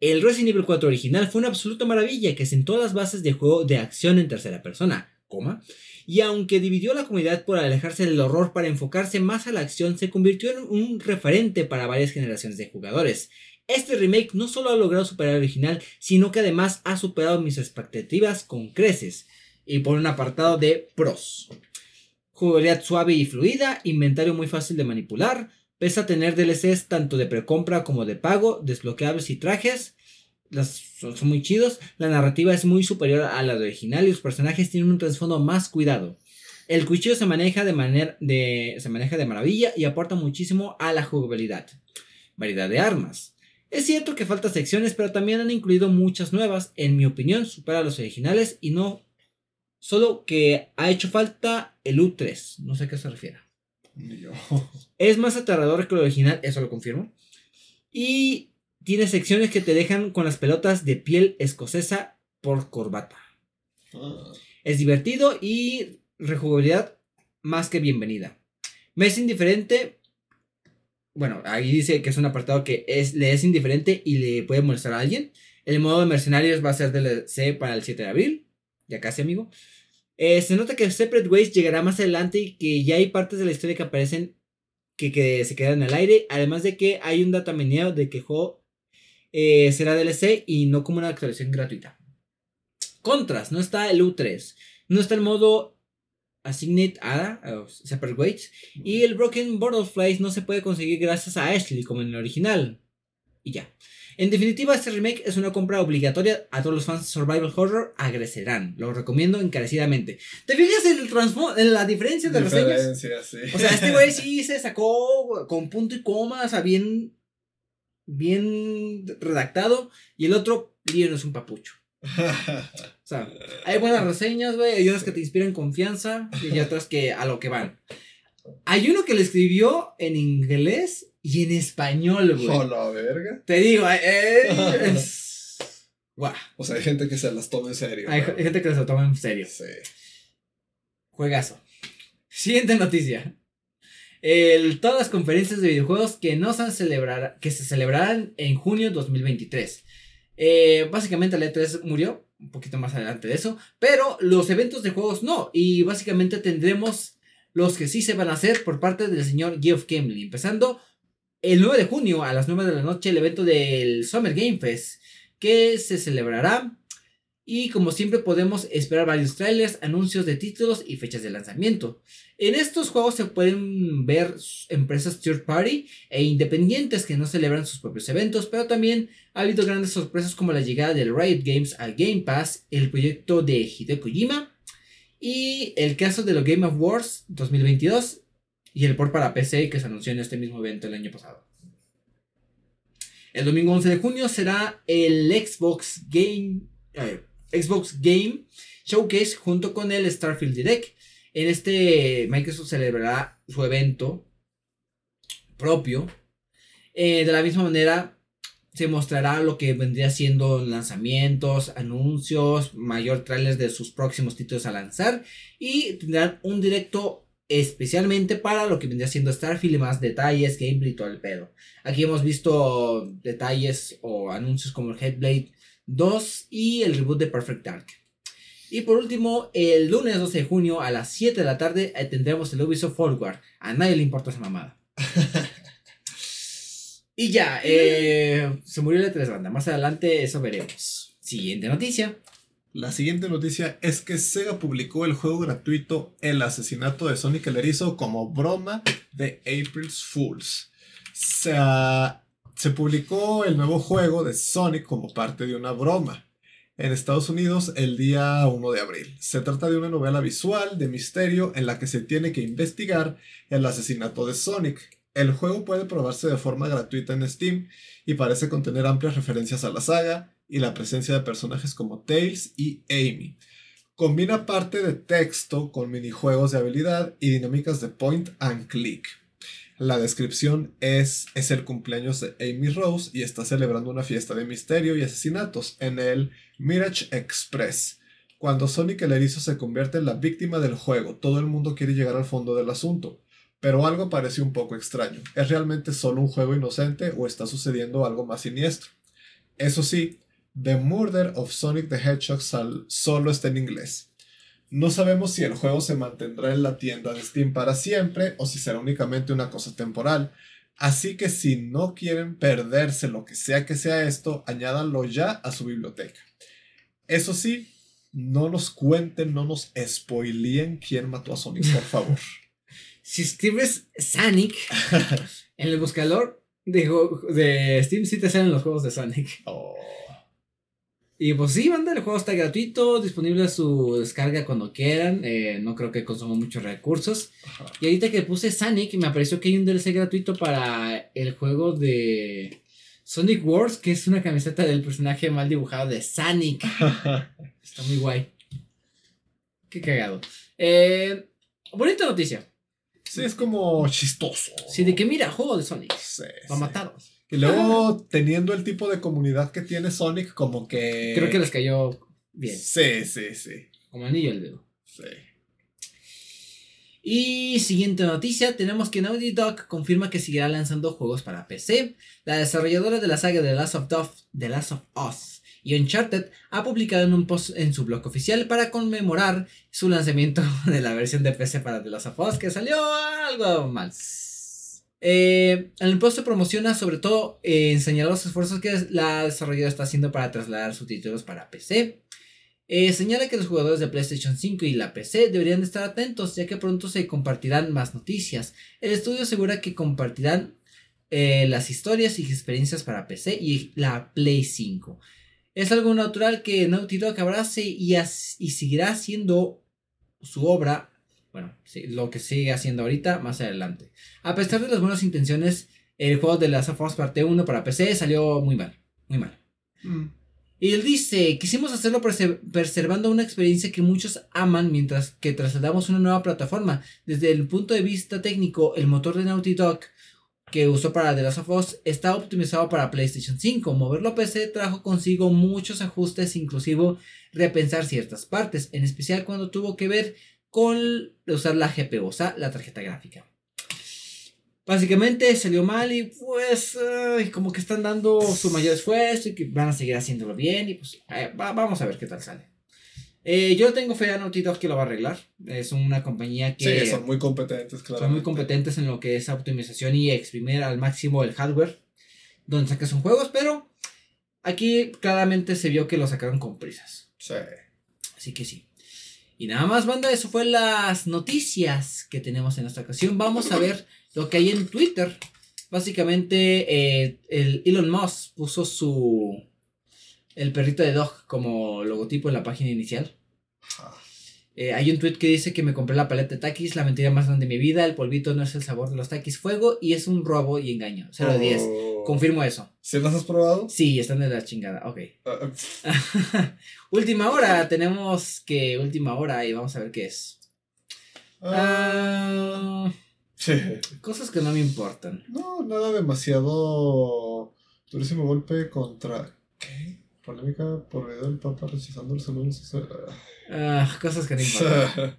El Resident Evil 4 original fue una absoluta maravilla que sentó las bases de juego de acción en tercera persona, coma, y aunque dividió a la comunidad por alejarse del horror para enfocarse más a la acción, se convirtió en un referente para varias generaciones de jugadores. Este remake no solo ha logrado superar el original, sino que además ha superado mis expectativas con creces, y por un apartado de pros. Jugabilidad suave y fluida, inventario muy fácil de manipular, pese a tener DLCs tanto de precompra como de pago, desbloqueables y trajes. Son, muy chidos. La narrativa es muy superior a la original y los personajes tienen un trasfondo más cuidado. El cuchillo se maneja de, manera se maneja de maravilla y aporta muchísimo a la jugabilidad. Variedad de armas. Es cierto que faltan secciones, pero también han incluido muchas nuevas. En mi opinión, supera a los originales y no. Solo que ha hecho falta el U3. No sé a qué se refiere. Es más aterrador que el original, eso lo confirmo. Y tiene secciones que te dejan con las pelotas de piel escocesa por corbata. Ah, Es divertido y rejugabilidad más que bienvenida. Me es indiferente. Bueno, ahí dice que es un apartado que es, le es indiferente y le puede molestar a alguien. El modo de mercenarios va a ser DLC para el 7 de abril. Ya casi, amigo. Eh, se nota que Separate Ways llegará más adelante y que ya hay partes de la historia que aparecen que, que se quedan el aire. Además de que hay un datameneo de que juego eh, será DLC y no como una actualización gratuita. Contras, no está el U3. No está el modo Assignate ADA, o Separate Weights. Y el Broken Butterflies no se puede conseguir gracias a Ashley como en el original. Y ya. En definitiva, este remake es una compra obligatoria a todos los fans de Survival Horror. Agrecerán. Lo recomiendo encarecidamente. ¿Te fijas en, en la diferencia de reseñas? Sí. O sea, este güey sí se sacó con punto y coma, o sea, bien. Bien redactado. Y el otro, Leon es un papucho. O sea, hay buenas reseñas, güey. Hay unas que te inspiran confianza y hay otras que a lo que van. Hay uno que le escribió en inglés y en español, güey. ¡Oh, la verga! Te digo, eh, eh, es. Guau. O sea, hay gente que se las toma en serio. Hay gente que se lo toma en serio. Sí. Juegazo. Siguiente noticia. El, todas las conferencias de videojuegos que no se, celebrar, que se celebrarán en junio 2023. Eh, básicamente el E3 murió, un poquito más adelante de eso, pero los eventos de juegos no, y básicamente tendremos los que sí se van a hacer por parte del señor Geoff Keighley, empezando el 9 de junio a las 9 de la noche el evento del Summer Game Fest, que se celebrará y como siempre podemos esperar varios trailers, anuncios de títulos y fechas de lanzamiento. En estos juegos se pueden ver empresas third party e independientes que no celebran sus propios eventos, pero también ha habido grandes sorpresas como la llegada del Riot Games al Game Pass, el proyecto de Hideo Kojima y el caso de los Game of Wars 2022 y el port para PC que se anunció en este mismo evento el año pasado. El domingo 11 de junio será el Xbox Game eh, Xbox Game Showcase junto con el Starfield Direct. En este Microsoft celebrará su evento propio. Eh, de la misma manera, se mostrará lo que vendría siendo lanzamientos, anuncios, mayor trailers de sus próximos títulos a lanzar y tendrán un directo especialmente para lo que vendría siendo Starfield y más detalles, gameplay y todo el pedo. Aquí hemos visto detalles o anuncios como el Headblade 2 y el reboot de Perfect Dark. Y por último, el lunes 12 de junio a las 7 de la tarde eh, tendremos el Ubisoft Forward. A nadie le importa esa mamada. y ya, eh, se murió la tres banda. Más adelante eso veremos. Siguiente noticia. La siguiente noticia es que Sega publicó el juego gratuito El asesinato de Sonic el Erizo como broma de April's Fools. Se, se publicó el nuevo juego de Sonic como parte de una broma en Estados Unidos el día 1 de abril. Se trata de una novela visual de misterio en la que se tiene que investigar el asesinato de Sonic. El juego puede probarse de forma gratuita en Steam y parece contener amplias referencias a la saga y la presencia de personajes como Tails y Amy. Combina parte de texto con minijuegos de habilidad y dinámicas de point and click. La descripción es, es el cumpleaños de Amy Rose y está celebrando una fiesta de misterio y asesinatos en el Mirage Express. Cuando Sonic el erizo se convierte en la víctima del juego, todo el mundo quiere llegar al fondo del asunto. Pero algo parece un poco extraño. ¿Es realmente solo un juego inocente o está sucediendo algo más siniestro? Eso sí, The Murder of Sonic the Hedgehog solo está en inglés. No sabemos si el juego se mantendrá en la tienda de Steam para siempre o si será únicamente una cosa temporal. Así que si no quieren perderse lo que sea que sea esto, añádanlo ya a su biblioteca. Eso sí, no nos cuenten, no nos spoileen quién mató a Sonic, por favor. si escribes Sonic en el buscador de, de Steam, sí te salen los juegos de Sonic. Oh. Y pues sí, banda, el juego está gratuito, disponible a su descarga cuando quieran. Eh, no creo que consuma muchos recursos. Y ahorita que puse Sonic, me apareció que hay un DLC gratuito para el juego de Sonic Wars, que es una camiseta del personaje mal dibujado de Sonic. está muy guay. Qué cagado. Eh, bonita noticia. Sí, es como chistoso. Sí, de que mira, juego de Sonic. Sí, Va a matarlos. Y luego, teniendo el tipo de comunidad que tiene Sonic, como que. Creo que les cayó bien. Sí, sí, sí. Como anillo el dedo. Sí. Y siguiente noticia, tenemos que Naughty Dog confirma que seguirá lanzando juegos para PC. La desarrolladora de la saga The Last of, The Last of Us y Uncharted ha publicado en un post en su blog oficial para conmemorar su lanzamiento de la versión de PC para The Last of Us que salió algo mal. Eh, en el post se promociona sobre todo eh, enseñar los esfuerzos que la desarrolladora está haciendo para trasladar sus títulos para PC. Eh, señala que los jugadores de PlayStation 5 y la PC deberían estar atentos ya que pronto se compartirán más noticias. El estudio asegura que compartirán las historias y experiencias para PC y la Play 5. Es algo natural que Naughty Dog abrace y, y seguirá haciendo su obra bueno, lo que sigue haciendo ahorita más adelante. A pesar de las buenas intenciones, el juego de Last of Us Parte 1 para PC salió muy mal, muy mal. Mm. Y él dice, quisimos hacerlo preservando una experiencia que muchos aman mientras que trasladamos una nueva plataforma. Desde el punto de vista técnico, el motor de Naughty Dog que usó para The Last of Us está optimizado para PlayStation 5. Moverlo a PC trajo consigo muchos ajustes, inclusive repensar ciertas partes, en especial cuando tuvo que ver con usar la GPU, o sea, la tarjeta gráfica. Básicamente salió mal y pues como que están dando su mayor esfuerzo y que van a seguir haciéndolo bien y pues eh, vamos a ver qué tal sale. Eh, yo tengo fe a Naughty Dog que lo va a arreglar. Es una compañía que... Sí, son muy competentes, claro. Son muy competentes en lo que es optimización y exprimir al máximo el hardware donde sacas sus juegos, pero aquí claramente se vio que lo sacaron con prisas. Sí. Así que sí. Y nada más, banda, eso fue las noticias que tenemos en esta ocasión. Vamos a ver lo que hay en Twitter. Básicamente, eh, el Elon Musk puso su. El perrito de Dog como logotipo en la página inicial. Eh, hay un tweet que dice que me compré la paleta de taquis, la mentira más grande de mi vida, el polvito no es el sabor de los taquis, fuego y es un robo y engaño. 0 de 10. Confirmo eso. ¿Sí las has probado? Sí, están de la chingada. Ok. Ah, ah. última hora, tenemos que última hora y vamos a ver qué es. Ah, sí. Cosas que no me importan. No, nada demasiado Durísimo golpe contra. ¿Qué? Polémica por video del Papa rechazando el saludo. Ah, cosas que no importan.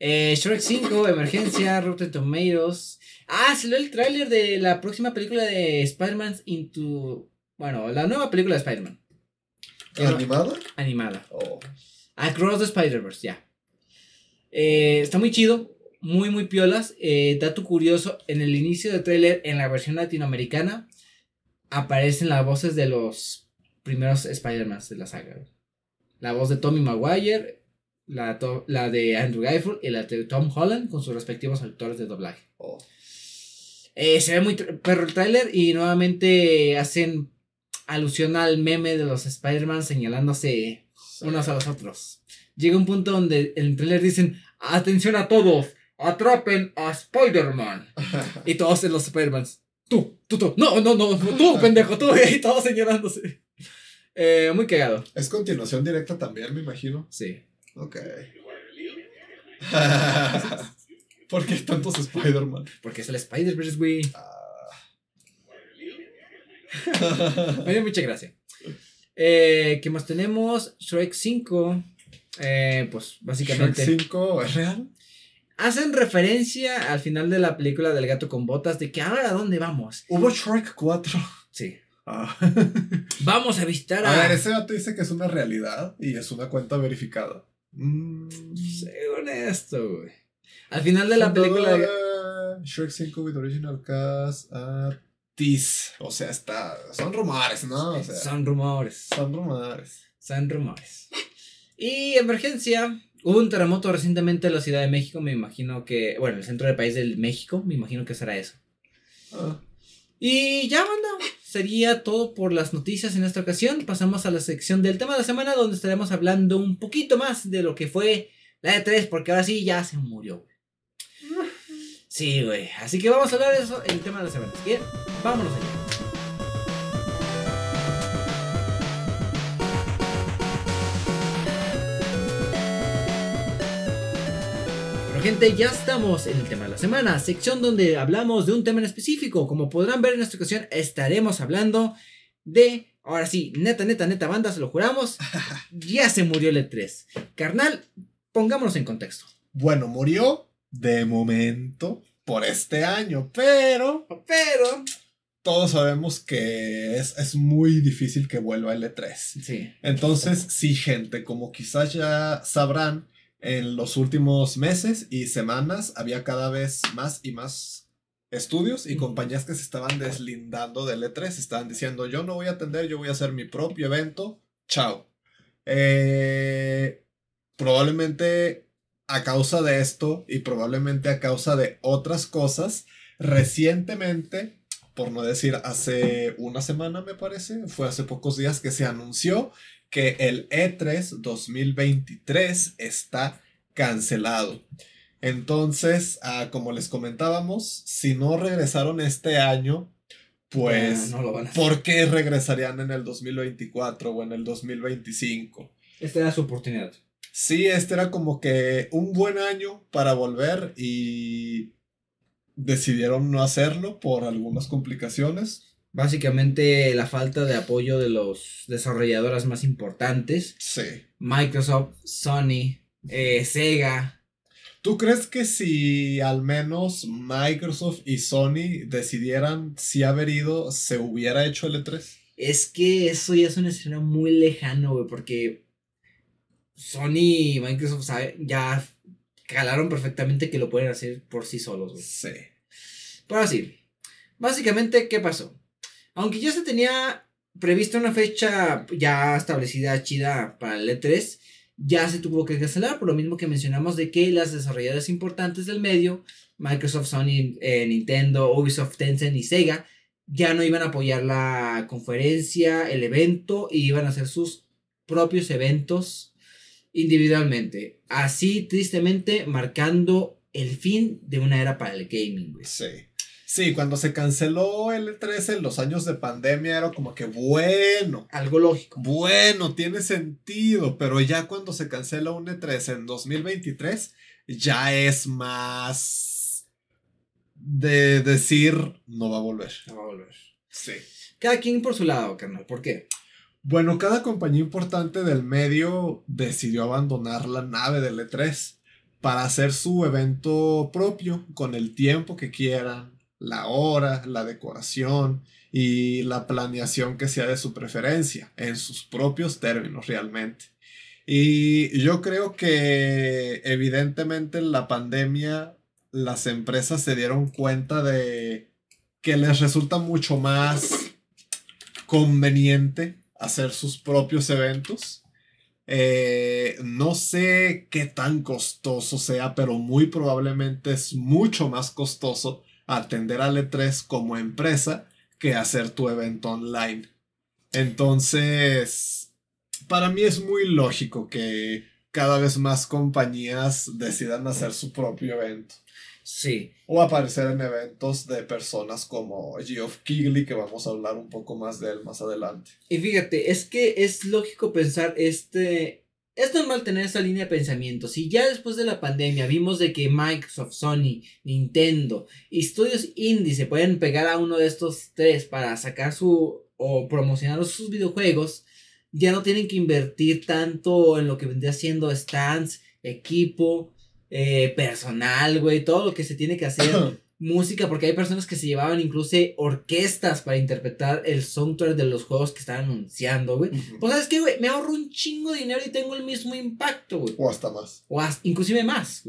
eh, Shrek 5, Emergencia, Rotten Tomatoes. Ah, salió el tráiler de la próxima película de Spider-Man Into. Bueno, la nueva película de Spider-Man. ¿Animada? Animada. Oh. Across the Spider-Verse, ya. Eh, está muy chido, muy, muy piolas. Eh, dato curioso: en el inicio del tráiler, en la versión latinoamericana, aparecen las voces de los primeros Spider-Man de la saga. La voz de Tommy Maguire, la, to- la de Andrew Garfield y la de Tom Holland con sus respectivos actores de doblaje. Oh. Eh, se ve muy perro el tráiler y nuevamente hacen alusión al meme de los Spider-Man señalándose Sí. unos a los otros. Llega un punto donde en el trailer dicen, atención a todos, atrapen a Spider-Man. Y todos en los Spider-Mans, tú, tú, tú, no, no, no, tú, pendejo, tú, y todos señalándose. Eh, muy cagado. Es continuación directa también, me imagino. Sí. Ok. ¿Por qué tantos Spider-Man? Porque es el Spider-Verse, güey. Ah. Me dio mucha gracia. Eh, ¿Qué más tenemos? Shrek 5. Eh, pues básicamente. Shrek 5 es real. Hacen referencia al final de la película del gato con botas de que ahora a dónde vamos. Hubo Shrek 4. Sí. Ah. Vamos a visitar a. A ver, ese dato dice que es una realidad y es una cuenta verificada. Mm. Según esto, güey. Al final de la película. Shrek 5 with original cast. Tis. O sea, está. Son rumores, ¿no? O sea, Son rumores. son rumores. Son rumores. Y emergencia. Hubo un terremoto recientemente en la Ciudad de México. Me imagino que. Bueno, el centro del país del México. Me imagino que será eso. Ah, Y ya, banda, sería todo por las noticias en esta ocasión. Pasamos a la sección del tema de la semana, donde estaremos hablando un poquito más de lo que fue la E3, porque ahora sí ya se murió. Sí, güey. Así que vamos a hablar de eso en el tema de la semana. Así que vámonos allá. Gente, ya estamos en el tema de la semana, sección donde hablamos de un tema en específico. Como podrán ver en esta ocasión, estaremos hablando de, ahora sí, neta, neta, neta, banda, se lo juramos, ya se murió el E3. Carnal, pongámonos en contexto. Bueno, murió de momento por este año, pero Pero, todos sabemos que es, es muy difícil que vuelva el E3. sí, Entonces, sí, gente, como quizás ya sabrán, en los últimos meses y semanas había cada vez más y más estudios y compañías que se estaban deslindando del E3, estaban diciendo, yo no voy a atender, yo voy a hacer mi propio evento, chao. Eh, probablemente a causa de esto y probablemente a causa de otras cosas, recientemente, por no decir hace una semana me parece, fue hace pocos días que se anunció que el E E3 2023 está cancelado. Entonces, ah, como les comentábamos, si no regresaron este año, pues, no, no lo van a hacer. ¿por qué regresarían en el 2024 o en el 2025? Esta era su oportunidad. Sí, este era como que un buen año para volver y decidieron no hacerlo por algunas complicaciones. Básicamente la falta de apoyo de los desarrolladoras más importantes, Sí. Microsoft, Sony, eh, Sega. ¿Tú crees que si al menos Microsoft y Sony decidieran si haber ido, se hubiera hecho el E E3? Es que eso ya es un escenario muy lejano, güey, porque Sony y Microsoft sabe- ya calaron perfectamente que lo pueden hacer por sí solos, güey. Sí. Pero así, básicamente, ¿qué pasó? Aunque ya se tenía previsto una fecha ya establecida chida para el E3, ya se tuvo que cancelar, por lo mismo que mencionamos de que las desarrolladoras importantes del medio, Microsoft, Sony, eh, Nintendo, Ubisoft, Tencent y Sega, ya no iban a apoyar la conferencia, el evento, y iban a hacer sus propios eventos individualmente. Así, tristemente, marcando el fin de una era para el gaming. Sí. Sí, cuando se canceló el E3 en los años de pandemia era como que bueno, Algo lógico. bueno, tiene sentido, pero ya cuando se cancela un E3 en 2023 ya es más de decir no va a volver. No va a volver. Sí. Cada quien por su lado, carnal. ¿Por qué? Bueno, cada compañía importante del medio decidió abandonar la nave del E3 para hacer su evento propio con el tiempo que quieran, la hora, la decoración y la planeación que sea de su preferencia, en sus propios términos realmente. Y yo creo que evidentemente en la pandemia las empresas se dieron cuenta de que les resulta mucho más conveniente hacer sus propios eventos. Eh, no sé qué tan costoso sea, pero muy probablemente es mucho más costoso atender al E3 como empresa que hacer tu evento online. Entonces, para mí es muy lógico que cada vez más compañías decidan hacer su propio evento. Sí. O aparecer en eventos de personas como Geoff Keighley, que vamos a hablar un poco más de él más adelante. Y fíjate, es que es lógico pensar este... Es normal tener esa línea de pensamiento. Si ya después de la pandemia vimos de que Microsoft, Sony, Nintendo y estudios indie se pueden pegar a uno de estos tres para sacar su o promocionar sus videojuegos, ya no tienen que invertir tanto en lo que vendría siendo stands, equipo, eh, personal, güey, todo lo que se tiene que hacer. música, porque hay personas que se llevaban incluso orquestas para interpretar el soundtrack de los juegos que estaban anunciando, güey. Pues sabes qué, güey, me ahorro un chingo de dinero y tengo el mismo impacto, güey. O hasta más. O hasta, inclusive más.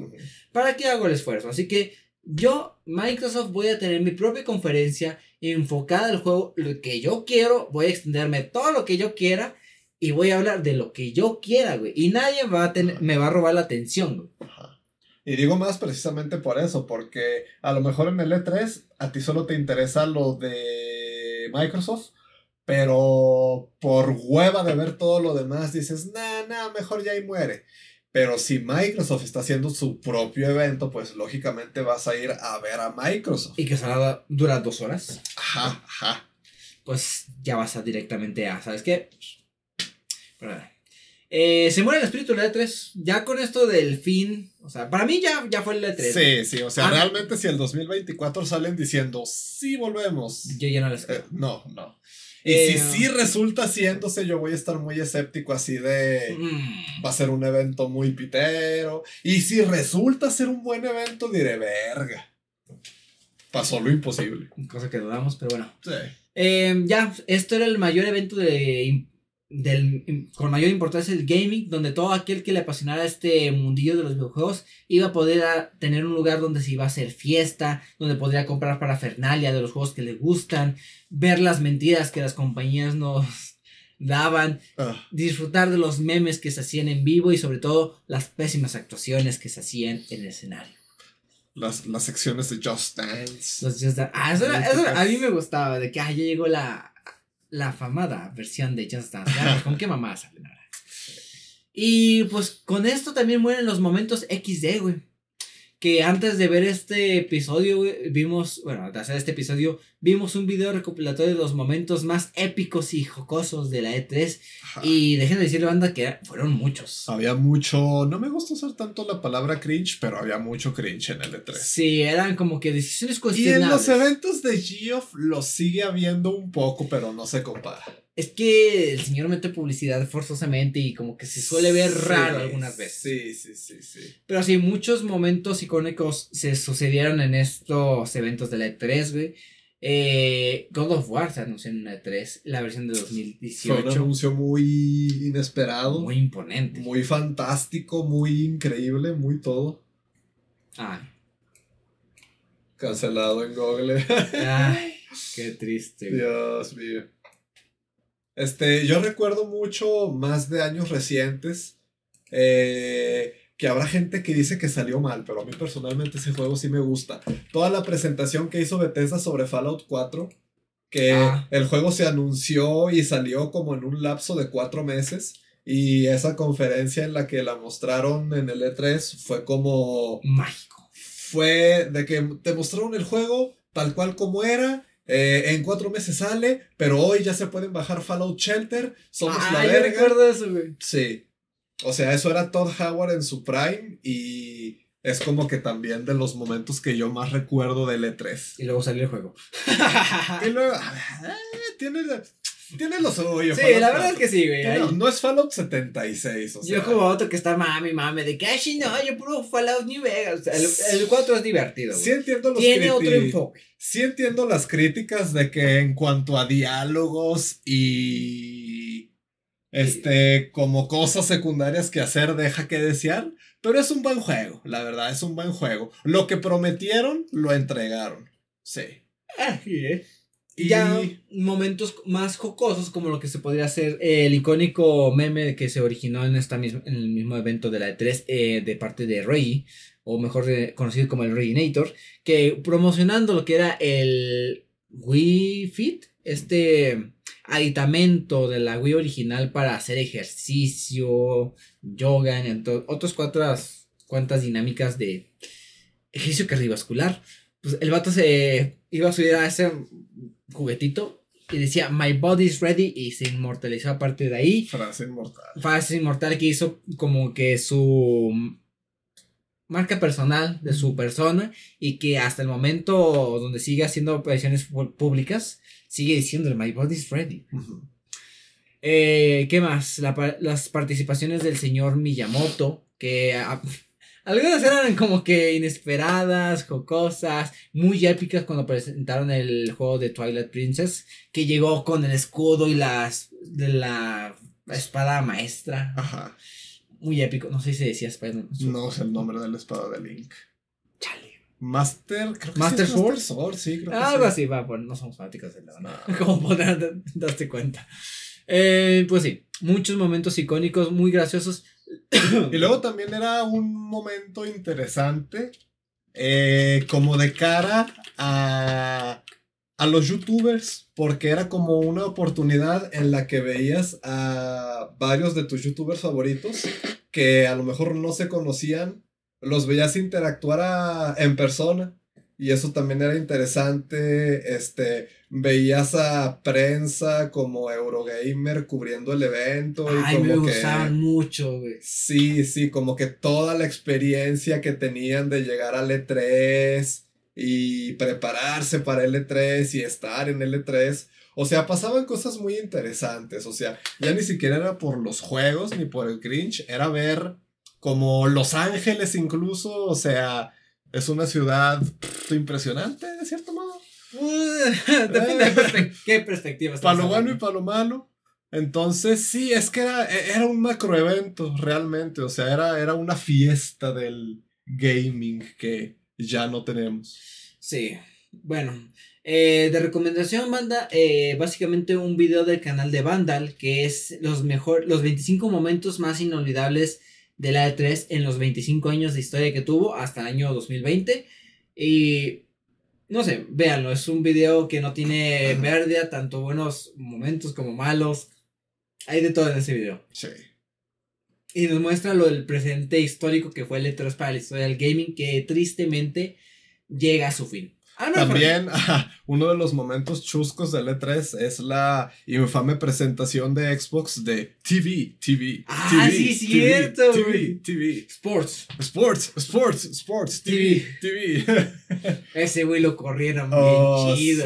¿Para qué hago el esfuerzo? Así que yo, Microsoft, voy a tener mi propia conferencia enfocada al juego, lo que yo quiero, voy a extenderme todo lo que yo quiera y voy a hablar de lo que yo quiera, güey. Y nadie va a tener, me va a robar la atención, güey. Y digo más precisamente por eso, porque a lo mejor en el E3 a ti solo te interesa lo de Microsoft, pero por hueva de ver todo lo demás dices, nah, nah, mejor ya y muere. Pero si Microsoft está haciendo su propio evento, pues lógicamente vas a ir a ver a Microsoft. Y que solo dura dos horas. Ajá, ajá. Pues ya vas a directamente a, ¿sabes qué? Pero, eh, se muere el espíritu del E3. Ya con esto del fin. O sea, para mí ya, ya fue el E3. Sí, sí. O sea, ah, realmente si el 2024 salen diciendo sí volvemos. Yo ya no les creo. Eh, no, no. Y si eh, sí resulta haciéndose, yo voy a estar muy escéptico así de... Mm. Va a ser un evento muy pitero. Y si resulta ser un buen evento, diré, verga. Pasó lo imposible. Cosa que dudamos, pero bueno. Sí. ya, esto era el mayor evento de del, con mayor importancia el gaming, donde todo aquel que le apasionara este mundillo de los videojuegos iba a poder tener un lugar donde se iba a hacer fiesta, donde podría comprar parafernalia de los juegos que le gustan, ver las mentiras que las compañías nos daban, ah. disfrutar de los memes que se hacían en vivo y sobre todo las pésimas actuaciones que se hacían en el escenario. Las, las secciones de Just Dance. Ah, eso, a mí me gustaba, de que ah, ya llegó la, la famada versión de Just Dance. ¿Con qué mamá sale? Y pues con esto también mueren los momentos XD, güey que antes de ver este episodio, vimos, bueno, de hacer este episodio, vimos un video recopilatorio de los momentos más épicos y jocosos de la E3. Y dejen de decirle, banda, que fueron muchos. Había mucho, no me gusta usar tanto la palabra cringe, pero había mucho cringe en el E3. Sí, eran como que decisiones cuestionables. Y en los eventos de Geoff lo sigue habiendo un poco, pero no se compara. Es que el señor mete publicidad forzosamente y como que se suele ver raro algunas veces. Sí, sí, sí, sí. Pero sí, muchos momentos icónicos se sucedieron en estos eventos de la E3, güey. Eh, God of War se anunció en la E3, la versión de 2018. Fue un anuncio muy inesperado. Muy imponente. Muy fantástico, muy increíble, muy todo. Ay. Cancelado en Google. Ay, qué triste. Dios mío. Este, yo recuerdo mucho más de años recientes eh, que habrá gente que dice que salió mal, pero a mí personalmente ese juego sí me gusta. Toda la presentación que hizo Bethesda sobre Fallout 4, que ah. el juego se anunció y salió como en un lapso de cuatro meses. Y esa conferencia en la que la mostraron en el E3 fue como... Mágico. Fue de que te mostraron el juego tal cual como era eh, en cuatro meses sale, pero hoy ya se pueden bajar Fallout Shelter. Somos ah, la verga. recuerdo eso, güey. Sí. O sea, eso era Todd Howard en su prime y es como que también de los momentos que yo más recuerdo del E3. Y luego salió el juego. y luego, eh, tiene, tiene lo suyo. Sí, la verdad es que sí, güey. No, no, es Fallout 76, o sea. Yo como otro que está mami, mami, de que, ay, no, yo puro Fallout New Vegas. el, el 4 es divertido. Sí entiendo los Tiene otro enfoque. Sí entiendo las críticas de que en cuanto a diálogos y este, como cosas secundarias que hacer deja que desear, pero es un buen juego, la verdad, es un buen juego. Lo que prometieron, lo entregaron. Sí. Así es. Y ya momentos más jocosos como lo que se podría hacer el icónico meme que se originó en esta misma, en el mismo evento de la E3 eh, de parte de Rey, o mejor conocido como el Reyinator, que promocionando lo que era el Wii Fit, este aditamento de la Wii original para hacer ejercicio, yoga, otras cuantas dinámicas de ejercicio cardiovascular. Pues el vato se iba a subir a ese juguetito y decía My body's ready y se inmortalizó a partir de ahí. Frase inmortal. Frase inmortal que hizo como que su marca personal de su persona y que hasta el momento donde sigue haciendo apariciones públicas sigue diciendo My body's ready. Eh, ¿Qué más? las participaciones del señor Miyamoto que... Algunas eran como que inesperadas, jocosas, muy épicas cuando presentaron el juego de Twilight Princess, que llegó con el escudo y las de la espada maestra. Ajá. Muy épico, no sé si decía Spider-Man. No sé el nombre de la espada de Link. Master, creo que Master sí Sword. Master Sword, sí, creo que Algo así, va, bueno, no somos fanáticos de la no. Como podrán darte cuenta. Eh, pues sí, muchos momentos icónicos, muy graciosos. y luego también era un momento interesante, eh, como de cara a, a los youtubers, porque era como una oportunidad en la que veías a varios de tus youtubers favoritos que a lo mejor no se conocían, los veías interactuar en persona. Y eso también era interesante. Este, veías a prensa como Eurogamer cubriendo el evento. Y Ay, me gustaban mucho, güey. Sí, sí, como que toda la experiencia que tenían de llegar al E3 y prepararse para el E3 y estar en el E3. O sea, pasaban cosas muy interesantes. O sea, ya ni siquiera era por los juegos ni por el cringe, era ver como Los Ángeles incluso. O sea, es una ciudad impresionante, de cierto modo. Depende de qué perspectiva. Para lo bueno y para lo malo. Entonces, sí, es que era, e, era un macroevento realmente. O sea, era, era una fiesta del gaming que ya no tenemos. Sí, bueno. Eh, de recomendación, banda, eh, básicamente un video del canal de Vandal, que es los, mejor, los 25 momentos más inolvidables de la E3 en los 25 años de historia que tuvo hasta el año 2020. Y no sé, véanlo, es un video que no tiene pérdida, tanto buenos momentos como malos. Hay de todo en ese video. Sí. Y nos muestra lo del presente histórico que fue el E3 para la historia del gaming, que tristemente llega a su fin. Ah, También uno de los momentos chuscos del E3 es la infame presentación de Xbox de TV, TV. Ah, sí, cierto. TV, TV, Sports. Sports, Sports, Sports, TV, TV. Ese güey lo corrieron bien oh, chido.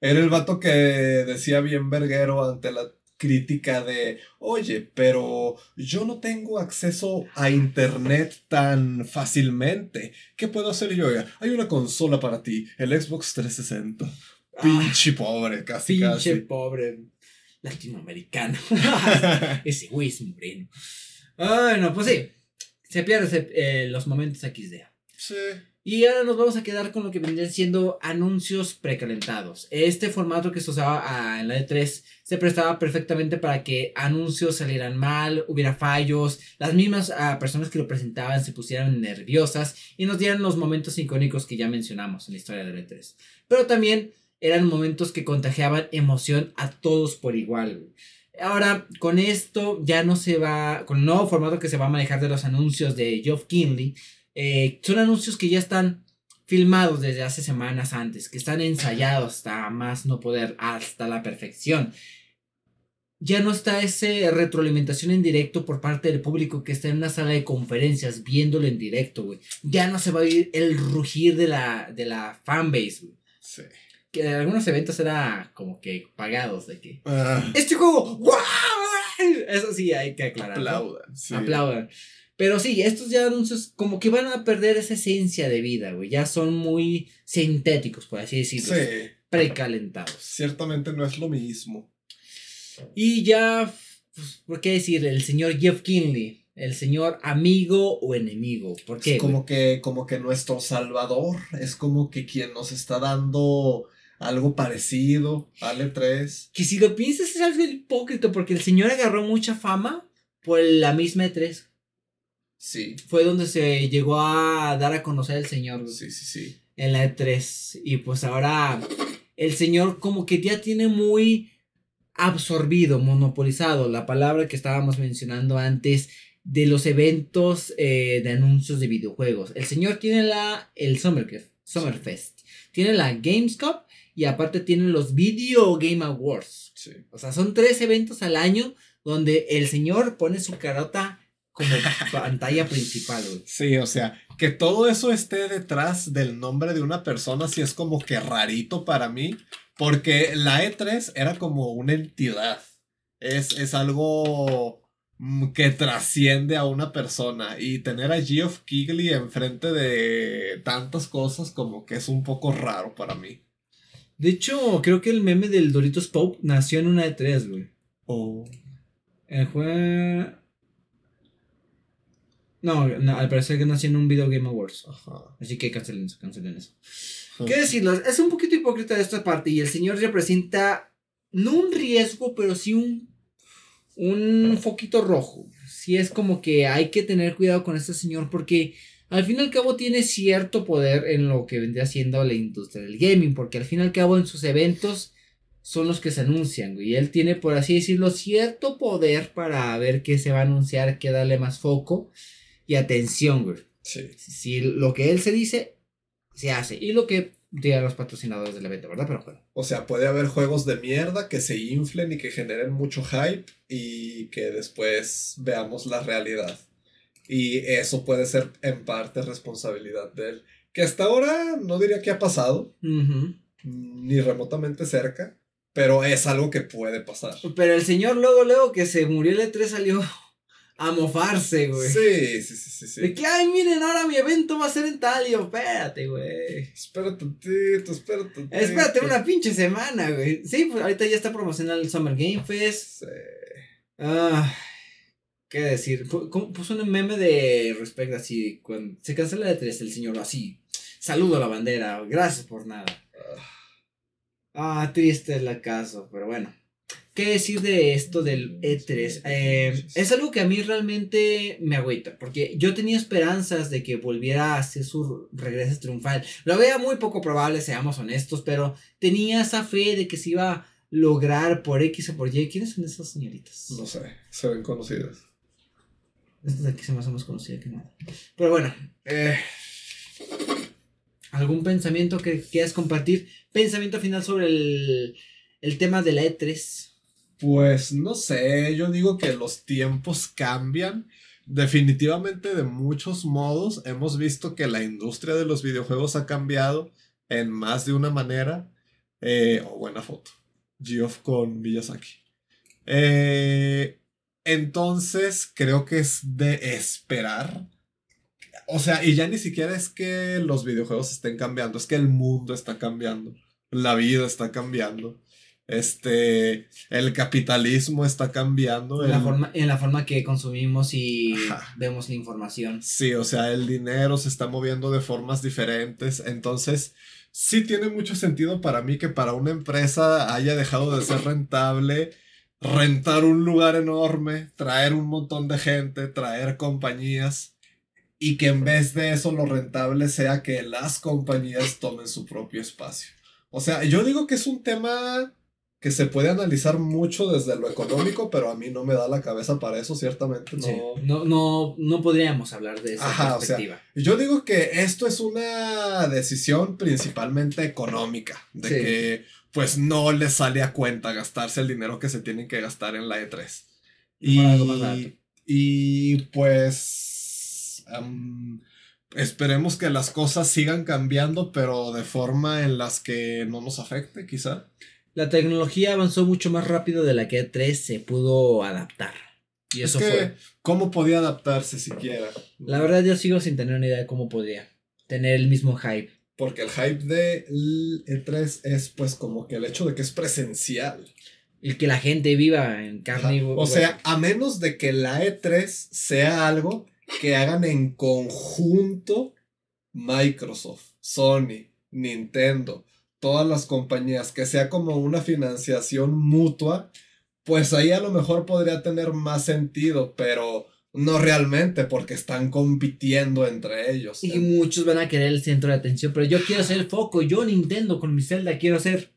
Era el vato que decía bien verguero ante la crítica de, oye, pero yo no tengo acceso a internet tan fácilmente. ¿Qué puedo hacer yo? Hay una consola para ti, el Xbox 360. Ah. pinche pobre, casi. Pinche pobre latinoamericano. Ese güey es un breno. Bueno, pues sí. Se pierden eh, los momentos XD. Sí. Y ahora nos vamos a quedar con lo que vendrían siendo anuncios precalentados. Este formato que se usaba ah, en la E3 se prestaba perfectamente para que anuncios salieran mal, hubiera fallos, las mismas ah, personas que lo presentaban se pusieran nerviosas y nos dieran los momentos icónicos que ya mencionamos en la historia de la E3. Pero también eran momentos que contagiaban emoción a todos por igual. Ahora, con esto ya no se va, con el nuevo formato que se va a manejar de los anuncios de Geoff Kinley, eh, son anuncios que ya están filmados desde hace semanas antes, que están ensayados hasta más no poder, hasta la perfección. ya no está esa retroalimentación en directo por parte del público que está en una sala de conferencias viéndolo en directo, güey. Ya no se va a oír el rugir de la, de la fanbase, güey. Sí. Que en algunos eventos era como que pagados de que... Ah, Este juego, ¡guau! Eso sí hay que aclarar. aplaudan. sí. Aplaudan. Pero sí, estos ya anuncios como que van a perder esa esencia de vida, güey. Ya son muy sintéticos, por así decirlo. Sí, Precalentados. ciertamente no es lo mismo. Y ya, pues, ¿por qué decir? El señor Jeff Kinley. El señor amigo o enemigo. ¿Por qué? Es como que, como que nuestro salvador es como que quien nos está dando algo parecido al E3. Que si lo piensas es algo hipócrita porque el señor agarró mucha fama por la misma E3. Sí, Fue donde se llegó a dar a conocer el señor. güey. sí, sí, sí. en la E3. Y pues ahora el señor como que ya tiene muy absorbido, monopolizado la palabra que estábamos mencionando antes de los eventos eh, de anuncios de videojuegos. El señor tiene la el Summerfest, Summerfest, tiene la Gamescom y aparte tiene los Video Game Awards. sí. O sea, son tres eventos al año donde el señor pone su carota como pantalla principal. güey. Sí, o sea, que todo eso esté detrás del nombre de una persona sí es como que rarito para mí, porque la E3 era como una entidad. Es, es algo mm, que trasciende a una persona y tener a Geoff Keighley enfrente de tantas cosas como que es un poco raro para mí. De hecho, creo que el meme del Doritos Pope nació en una E3, güey. Oh. El juego. No, no, al parecer que nació en un Video Game Awards. Ajá. Así que cancelen eso, cancelen eso. ¿Qué decirlo? Es un poquito hipócrita de esta parte y el señor representa no un riesgo, pero sí un, un foquito rojo. Sí es como que hay que tener cuidado con este señor porque al fin y al cabo tiene cierto poder en lo que vendría siendo la industria del gaming, porque al fin y al cabo en sus eventos son los que se anuncian, güey. Y él tiene, por así decirlo, cierto poder para ver qué se va a anunciar, qué darle más foco y atención, güey. Sí. Si lo que él se dice, se hace. Y lo que digan los patrocinadores del evento, ¿verdad? Pero bueno. O sea, puede haber juegos de mierda que se inflen y que generen mucho hype y que después veamos la realidad. Y eso puede ser en parte responsabilidad de él. Que hasta ahora no diría que ha pasado, ni remotamente cerca, pero es algo que puede pasar. Pero el señor luego, luego que se murió el E3 salió a mofarse, güey. Sí, sí, sí, sí, De que, ay, miren, ahora mi evento va a ser en tal. Y yo, espérate, güey. Espérate tantito, espérate tantito. Espérate una pinche semana, güey. Sí, pues ahorita ya está promocionando el Summer Game Fest. Sí. Ah, ¿qué decir? Puso un meme de respecto así, cuando se cancela el E3, el señor así, saludo a la bandera, gracias por nada. Ah, triste el acaso, pero bueno. ¿Qué decir de esto del E3? Eh, es algo que a mí realmente me agüita, porque yo tenía esperanzas de que volviera a hacer su regreso triunfal. Lo veía muy poco probable, seamos honestos, pero tenía esa fe de que se iba a lograr por X o por Y. ¿Quiénes son esas señoritas? No sé, se ven conocidas. Estas de aquí se más o menos conocidas que nada. Pero bueno, eh, ¿algún pensamiento que quieras compartir? Pensamiento final sobre el, el tema de la E E3. Pues no sé, yo digo que los tiempos cambian. Definitivamente de muchos modos hemos visto que la industria de los videojuegos ha cambiado en más de una manera. Eh, buena foto. Geoff con Miyazaki. Eh, entonces creo que es de esperar. O sea, y ya ni siquiera es que los videojuegos estén cambiando, es que el mundo está cambiando. La vida está cambiando. Este, el capitalismo está cambiando. En la, forma, en la forma que consumimos y Ajá. vemos la información. Sí, o sea, el dinero se está moviendo de formas diferentes. Entonces, sí tiene mucho sentido para mí que para una empresa haya dejado de ser rentable rentar un lugar enorme, traer un montón de gente, traer compañías y que en vez de eso lo rentable sea que las compañías tomen su propio espacio. O sea, yo digo que es un tema que se puede analizar mucho desde lo económico, pero a mí no me da la cabeza para eso, ciertamente no. Sí, no, no, no podríamos hablar de esa Ajá, o sea, perspectiva. Yo digo que esto es una decisión principalmente económica, de Sí. que pues no les sale a cuenta gastarse el dinero que se tienen que gastar en la E3. Y, algo más y pues esperemos que las cosas sigan cambiando, pero de forma en las que no nos afecte, quizá. La tecnología avanzó mucho más rápido de la que E3 se pudo adaptar. Y eso es que, fue. ¿cómo podía adaptarse siquiera? La verdad, yo sigo sin tener una idea de cómo podría tener el mismo hype. Porque el hype de E3 es pues como que el hecho de que es presencial. El que la gente viva en carne y O sea, a menos de que la E3 sea algo que hagan en conjunto Microsoft, Sony, Nintendo, todas las compañías, que sea como una financiación mutua, pues ahí a lo mejor podría tener más sentido, pero no realmente porque están compitiendo entre ellos. Y muchos van a querer el centro de atención, pero yo quiero ser el foco. Yo, Nintendo, con mi Zelda, quiero ser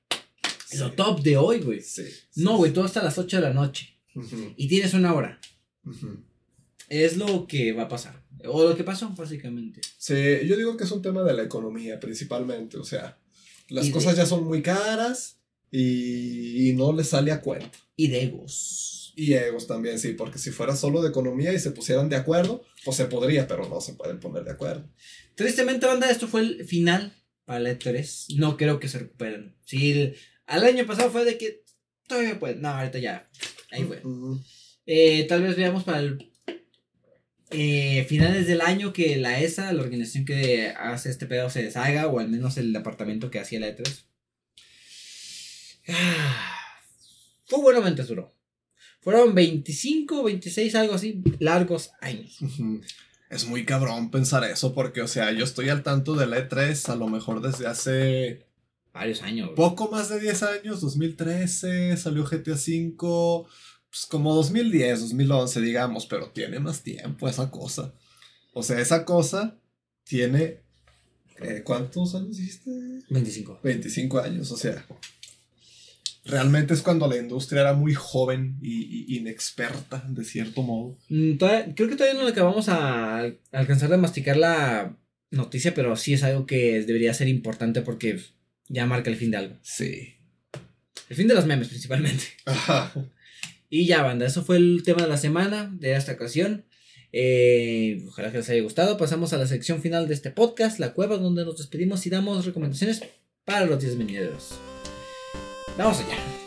lo Sí. top de hoy, güey. Sí, No, güey, todo hasta las 8 de la noche. Ujú, Y tienes una hora. ujú. Es lo que va a pasar. O lo que pasó, básicamente. Sí, yo digo que es un tema de la economía principalmente, o sea, las Y de- cosas ya son muy caras y, y no les sale a cuenta. Y de egos. Y egos también, sí, porque si fuera solo de economía y se pusieran de acuerdo, pues se podría, pero no se pueden poner de acuerdo. Tristemente, banda, esto fue el final para la E3. No creo que se recuperen. Sí, el, al año pasado fue de que todavía pueden. No, ahorita ya. Ahí fue. Eh, tal vez veamos para el eh, finales del año que la ESA, la organización que hace este pedo, se deshaga, o al menos el departamento que hacía la E3. Ah, Fue buenamente duro. Fueron 25, 26, algo así, largos años. Es muy cabrón pensar eso, porque, o sea, yo estoy al tanto de la E3 a lo mejor desde hace Varios años. poco más de 10 años, 2013, salió GTA V, pues como 2010, 2011, digamos, pero tiene más tiempo esa cosa. O sea, esa cosa tiene... eh, ¿Cuántos años dijiste? 25. 25 años, o sea. Realmente es cuando la industria era muy joven y, y inexperta, de cierto modo. Mm, todavía- creo que todavía no acabamos a, a alcanzar de masticar la noticia, pero sí es algo que debería ser importante porque ya marca el fin de algo. Sí. El fin de los memes principalmente. Ajá. Y ya, banda, eso fue el tema de la semana de esta ocasión. Eh, ojalá que les haya gustado. Pasamos a la sección final de este podcast, La Cueva, donde nos despedimos y damos recomendaciones para los 10 venideros. Vamos allá.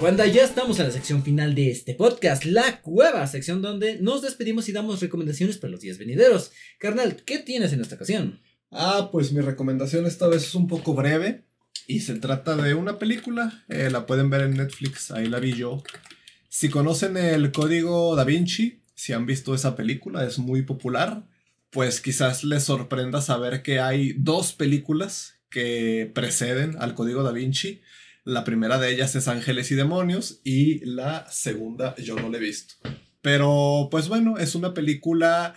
Banda, ya estamos en la sección final de este podcast, La Cueva, sección donde nos despedimos y damos recomendaciones para los 10 venideros. Carnal, ¿qué tienes en esta ocasión? Ah, pues mi recomendación esta vez es un poco breve y se trata de una película. eh, la pueden ver en Netflix, ahí la vi yo. Si conocen el código Da Vinci, si han visto esa película, es muy popular, pues quizás les sorprenda saber que hay dos películas que preceden al código Da Vinci. La primera de ellas es Ángeles y Demonios y la segunda yo no la he visto. Pero pues bueno, es una película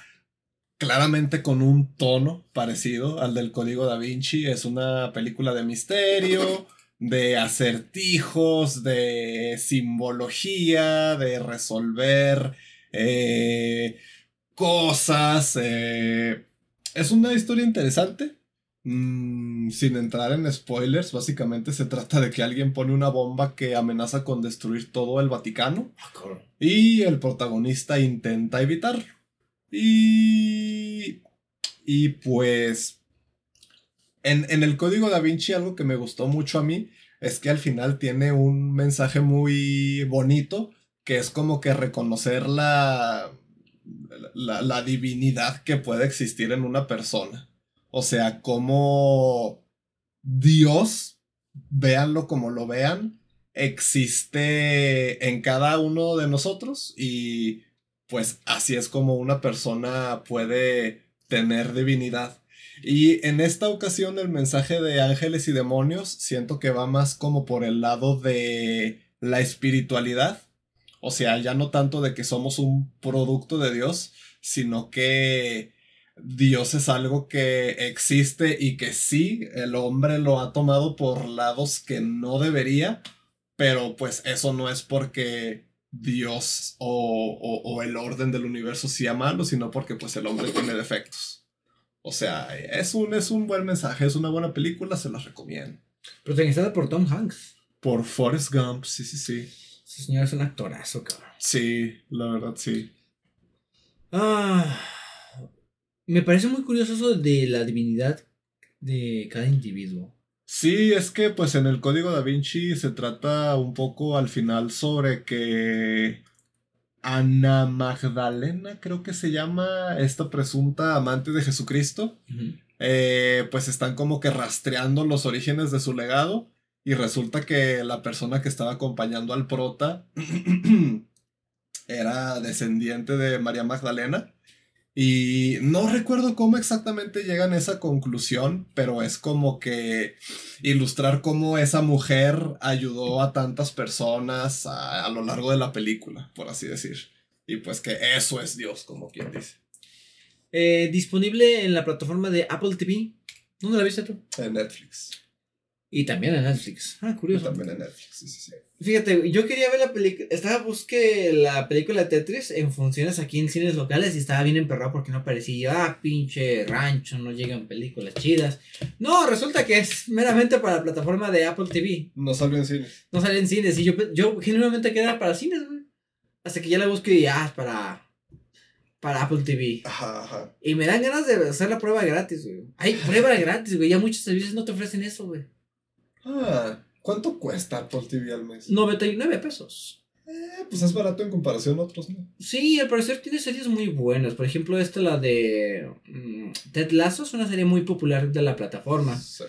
claramente con un tono parecido al del Código Da Vinci. Es una película de misterio, de acertijos, de simbología, de resolver eh, cosas. eh. Es una historia interesante. Mm, sin entrar en spoilers, básicamente se trata de que alguien pone una bomba que amenaza con destruir todo el Vaticano. Y el protagonista intenta evitarlo. Y. Y pues. En, en el código da Vinci, algo que me gustó mucho a mí es que al final tiene un mensaje muy bonito. Que es como que reconocer la. La, la divinidad que puede existir en una persona. O sea, como Dios, véanlo como lo vean, existe en cada uno de nosotros y pues así es como una persona puede tener divinidad. Y en esta ocasión el mensaje de ángeles y demonios siento que va más como por el lado de la espiritualidad. O sea, ya no tanto de que somos un producto de Dios, sino que Dios es algo que existe y que sí, el hombre lo ha tomado por lados que no debería, pero pues eso no es porque Dios o, o, el orden del universo sea malo, sino porque pues el hombre tiene defectos. O sea, es un, es un buen mensaje, es una buena película, se la recomiendo. Protagonizada por Tom Hanks. Por Forrest Gump, sí, sí, sí. Ese señor es un actorazo, cabrón. Sí, la verdad, sí. Ah, me parece muy curioso eso de la divinidad de cada individuo. Sí, es que pues en el código da Vinci se trata un poco al final sobre que Ana Magdalena, creo que se llama esta presunta amante de Jesucristo, eh, pues están como que rastreando los orígenes de su legado y resulta que la persona que estaba acompañando al prota era descendiente de María Magdalena y no recuerdo cómo exactamente llegan a esa conclusión, pero es como que ilustrar cómo esa mujer ayudó a tantas personas a, lo largo de la película, por así decir. Y pues que eso es Dios, como quien dice. Eh, disponible en la plataforma de Apple TV. ¿Dónde la viste tú? En Netflix. Y también en Netflix. Ah, curioso. también en Netflix, sí, sí, sí. Fíjate, yo quería ver la película. Estaba busque la película de Tetris en funciones aquí en cines locales y estaba bien emperrado porque no aparecía. Ah, pinche rancho, no llegan películas chidas. No, resulta que es meramente para la plataforma de Apple TV. No salió en cines. No salió en cines. Y yo, yo genuinamente quedaba para cines, güey. Hasta que ya la busqué y ya, para. Para Apple TV. Ajá, ajá. Y me dan ganas de hacer la prueba gratis, güey. Hay prueba gratis, güey. Ya muchos servicios no te ofrecen eso, güey. Ah, ¿cuánto cuesta Apple TV al mes? 99 pesos. Eh, pues es barato en comparación a otros, ¿no? Sí, al parecer tiene series muy buenas. Por ejemplo, esta, la de mm, Ted Lasso, es una serie muy popular de la plataforma. Sí.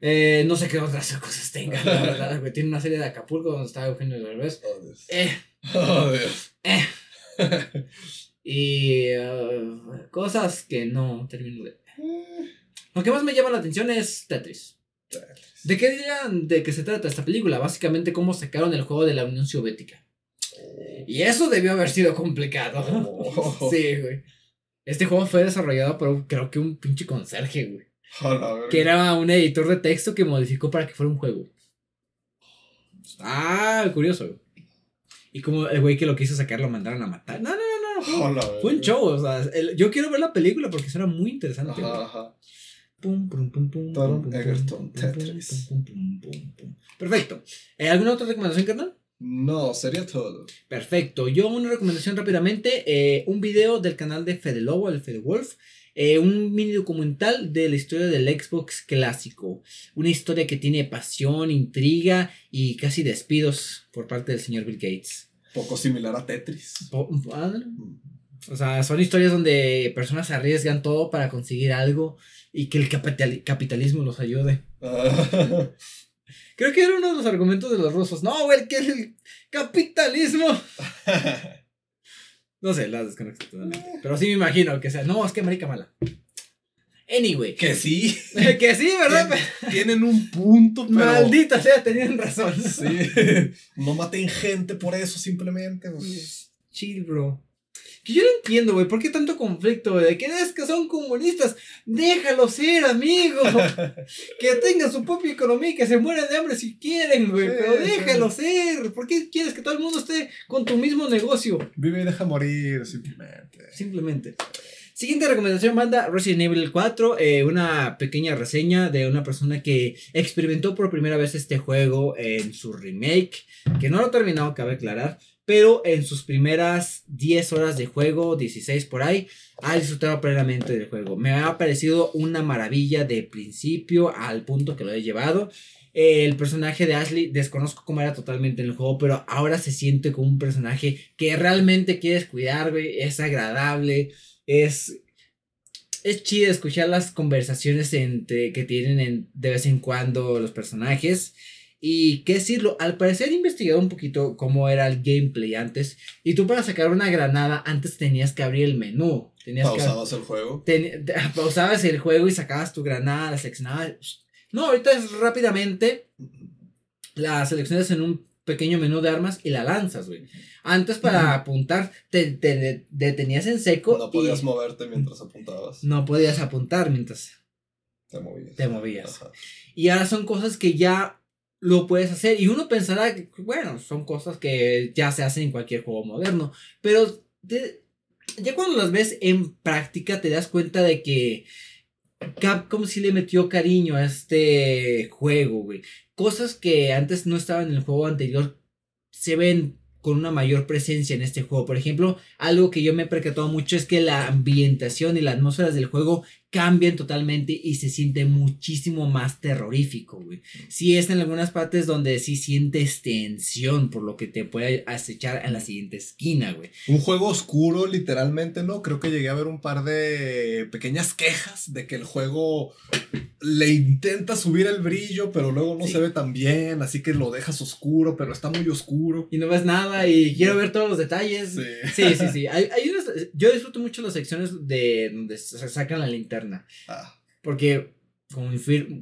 Eh, no sé qué otras cosas tenga, la verdad, güey. Tiene una serie de Acapulco donde está Eugenio Derbez. Oh, Dios. Eh. Oh, Dios. Eh. y uh, cosas que no termino de... Eh. Lo que más me llama la atención es Tetris. ¿De qué dirán de qué se trata esta película? Básicamente cómo sacaron el juego de la Unión Soviética. Y eso debió haber sido complicado. Oh. Sí, güey. Este juego fue desarrollado por creo que un pinche conserje, güey. que era un editor de texto que modificó para que fuera un juego. Ah, curioso, güey. Y como el güey que lo quiso sacar lo mandaron a matar. No, no, no, no. Fue, un show. O sea, yo quiero ver la película porque será muy interesante. ajá. Pum, pum, pum, pum, Perfecto. ¿Alguna otra recomendación, carnal? No, sería todo. Perfecto. Yo una recomendación rápidamente. Eh, un video del canal de Fede Lobo, el Fede Wolf. Eh, un mini documental de la historia del Xbox clásico. Una historia que tiene pasión, intriga y casi despidos por parte del señor Bill Gates. Poco similar a Tetris. o sea, son historias donde personas arriesgan todo para conseguir algo y que el capitalismo los ayude. Creo que era uno de los argumentos de los rusos. No, güey, que el capitalismo. no sé, la desconecto totalmente. Pero sí me imagino que sea. No, es que América mala. Anyway. Que sí. que sí, ¿verdad? Tienen un punto, pero. Maldita sea, tenían razón. sí. No maten gente por eso, simplemente. Chill, bro. Que yo no entiendo, güey, ¿por qué tanto conflicto, güey? ¿De que es que son comunistas? Déjalo ser, amigo. que tengan su propia economía y que se mueran de hambre si quieren, güey. pero déjalo ser. ¿Por qué quieres que todo el mundo esté con tu mismo negocio? Vive y deja morir, simplemente. Simplemente. Siguiente recomendación, banda Resident Evil 4, eh, una pequeña reseña de una persona que experimentó por primera vez este juego en su remake, que no lo ha terminado, cabe aclarar, pero en sus primeras 10 horas de juego, 16 por ahí, ha disfrutado plenamente del juego. Me ha parecido una maravilla de principio al punto que lo he llevado. El personaje de Ashley, desconozco cómo era totalmente en el juego, pero ahora se siente como un personaje que realmente quieres cuidar, güey. Es agradable, es es chido escuchar las conversaciones entre, que tienen de vez en cuando los personajes. Y qué decirlo, al parecer he investigado un poquito cómo era el gameplay antes. Y tú para sacar una granada antes tenías que abrir el menú. Tenías ¿Pausabas el juego? pausabas el juego y sacabas tu granada, seleccionabas. No, ahorita es rápidamente. La seleccionas en un pequeño menú de armas y la lanzas, güey. Antes para apuntar te, te detenías en seco. No podías moverte mientras apuntabas. No podías apuntar mientras te movías. Te movías. Y ahora son cosas que ya lo puedes hacer. Y uno pensará que, bueno, son cosas que ya se hacen en cualquier juego moderno. Pero ya cuando las ves en práctica te das cuenta de que Capcom sí le metió cariño a este juego, güey. Cosas que antes no estaban en el juego anterior se ven con una mayor presencia en este juego. Por ejemplo, algo que yo me he percatado mucho es que la ambientación y las atmósferas del juego cambian totalmente y se siente muchísimo más terrorífico, güey. Sí es en algunas partes donde sí sientes tensión por lo que te puede acechar en la siguiente esquina, güey. Un juego oscuro, literalmente, ¿no? Creo que llegué a ver un par de pequeñas quejas de que el juego le intenta subir el brillo, pero luego no se ve tan bien, así que lo dejas oscuro, pero está muy oscuro. Y no ves nada y quiero ver todos los detalles. Sí, sí, sí. Hay, yo disfruto mucho las secciones de donde se sacan la linterna Ah. Porque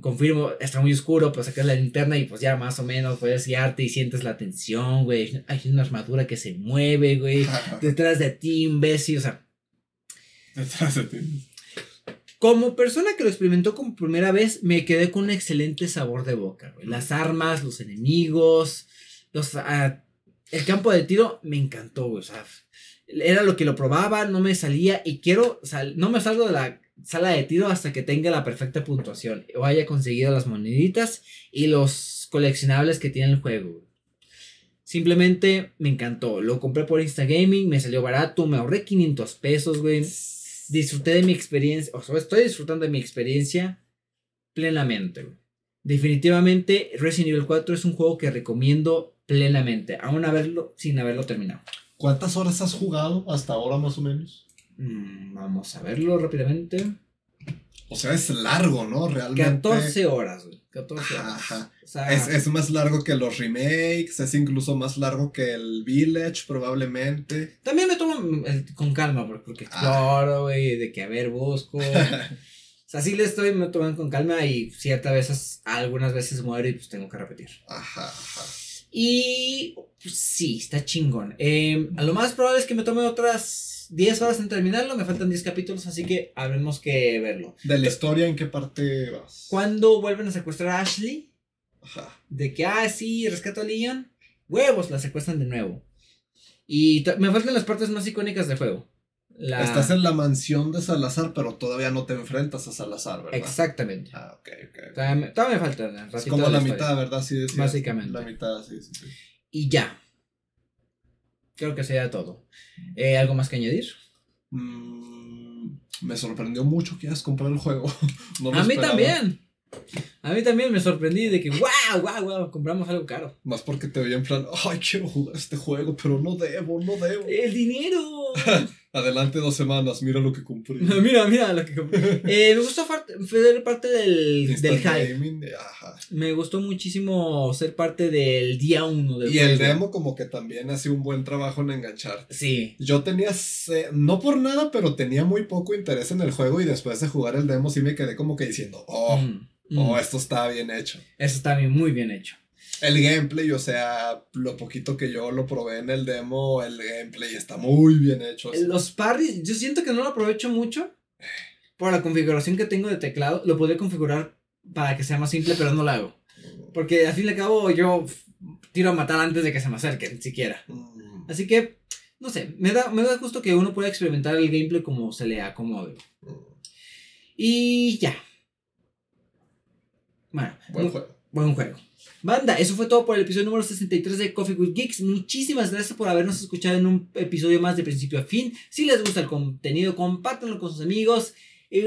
confirmo, está muy oscuro, pues sacas la linterna y pues ya más o menos puedes guiarte y sientes la tensión, güey. Hay una armadura que se mueve, güey. detrás de ti, imbécil, o sea. Detrás de ti. Como persona que lo experimentó como primera vez, me quedé con un excelente sabor de boca, güey. Las armas, los enemigos, los... Ah, el campo de tiro me encantó, güey. O sea, era lo que lo probaba, no me salía y quiero, sea, no me salgo de la sala de tiro hasta que tenga la perfecta puntuación o haya conseguido las moneditas y los coleccionables que tiene el juego. Simplemente me encantó. Lo compré por Instagaming, me salió barato, me ahorré 500 pesos, güey. Disfruté de mi experiencia, o estoy disfrutando de mi experiencia plenamente, Definitivamente Resident Evil 4 es un juego que recomiendo plenamente, aún haberlo sin haberlo terminado. ¿Cuántas horas has jugado hasta ahora más o menos? Mm, vamos a verlo rápidamente. O sea, es largo, ¿no? Realmente. 14 horas, güey. 14 horas. es, es, más largo que los remakes, es incluso más largo que el Village, probablemente. También me tomo con calma, porque ah. exploro, güey, de que a ver, busco. o sea, sí le estoy me tomando con calma y ciertas veces, algunas veces muero y pues tengo que repetir. Ajá, ajá. Y pues, sí, está chingón. Eh, a lo más probable es que me tome otras 10 horas en terminarlo, me faltan 10 capítulos, así que habremos que verlo. ¿De la historia en qué parte vas? Cuando vuelven a secuestrar a Ashley, Ajá. de que, ah, sí, rescato a Leon, huevos, la secuestran de nuevo. Y me faltan las partes más icónicas del juego. Estás en la mansión de Salazar, pero todavía no te enfrentas a Salazar, ¿verdad? Exactamente. Ah, ok, ok. Todavía, me, falta. Es como la, mitad, ¿verdad? Sí, Básicamente. La mitad, sí, sí, sí. Y ya. Creo que sería todo. Eh, ¿Algo más que añadir? Mm, me sorprendió mucho que hayas comprado el juego. a mí también. A mí también me sorprendí de que, wow, wow, wow, compramos algo caro. Más porque te veía en plan, ay, quiero jugar este juego, pero no debo, no debo. El dinero. Adelante dos semanas, mira lo que compré. mira, mira lo que compré. Eh, me gustó ser parte del, del hype. Me gustó muchísimo ser parte del día uno del Y el demo como que también hacía un buen trabajo en enganchar. Sí. Yo tenía, no por nada, pero tenía muy poco interés en el juego y después de jugar el demo sí me quedé como que diciendo, oh, mm, oh, mm. esto está bien hecho. Esto está bien, muy bien hecho el gameplay, o sea, lo poquito que yo lo probé en el demo, el gameplay está muy bien hecho. Los parries, yo siento que no lo aprovecho mucho por la configuración que tengo de teclado. Lo podría configurar para que sea más simple, pero no lo hago. Porque al fin y al cabo yo tiro a matar antes de que se me acerquen, siquiera. Mm. Así que, no sé, me da, me da gusto que uno pueda experimentar el gameplay como se le acomode. Mm. Y ya. Bueno, buen juego. Buen juego. Banda, eso fue todo por el episodio número 63 de Coffee with Geeks. Muchísimas gracias por habernos escuchado en un episodio más de principio a fin. Si les gusta el contenido, compártanlo con sus amigos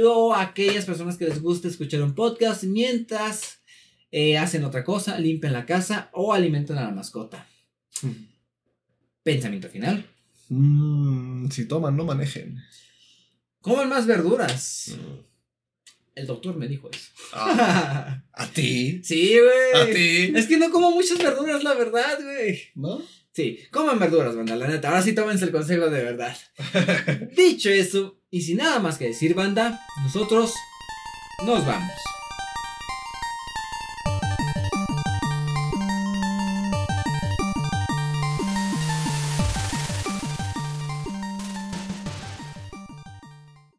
o aquellas personas que les gusta escuchar un podcast mientras eh, hacen otra cosa, limpian la casa o alimentan a la mascota. Hmm. Pensamiento final. Mm, si toman, no manejen. Coman más verduras. Hmm. El doctor me dijo eso. Ah, ¿A ti? Sí, güey. ¿A ti? Es que no como muchas verduras, la verdad, güey. ¿No? Sí, coman verduras, banda, la neta. Ahora sí tómense el consejo de verdad. Dicho eso, y sin nada más que decir, banda, nosotros nos vamos.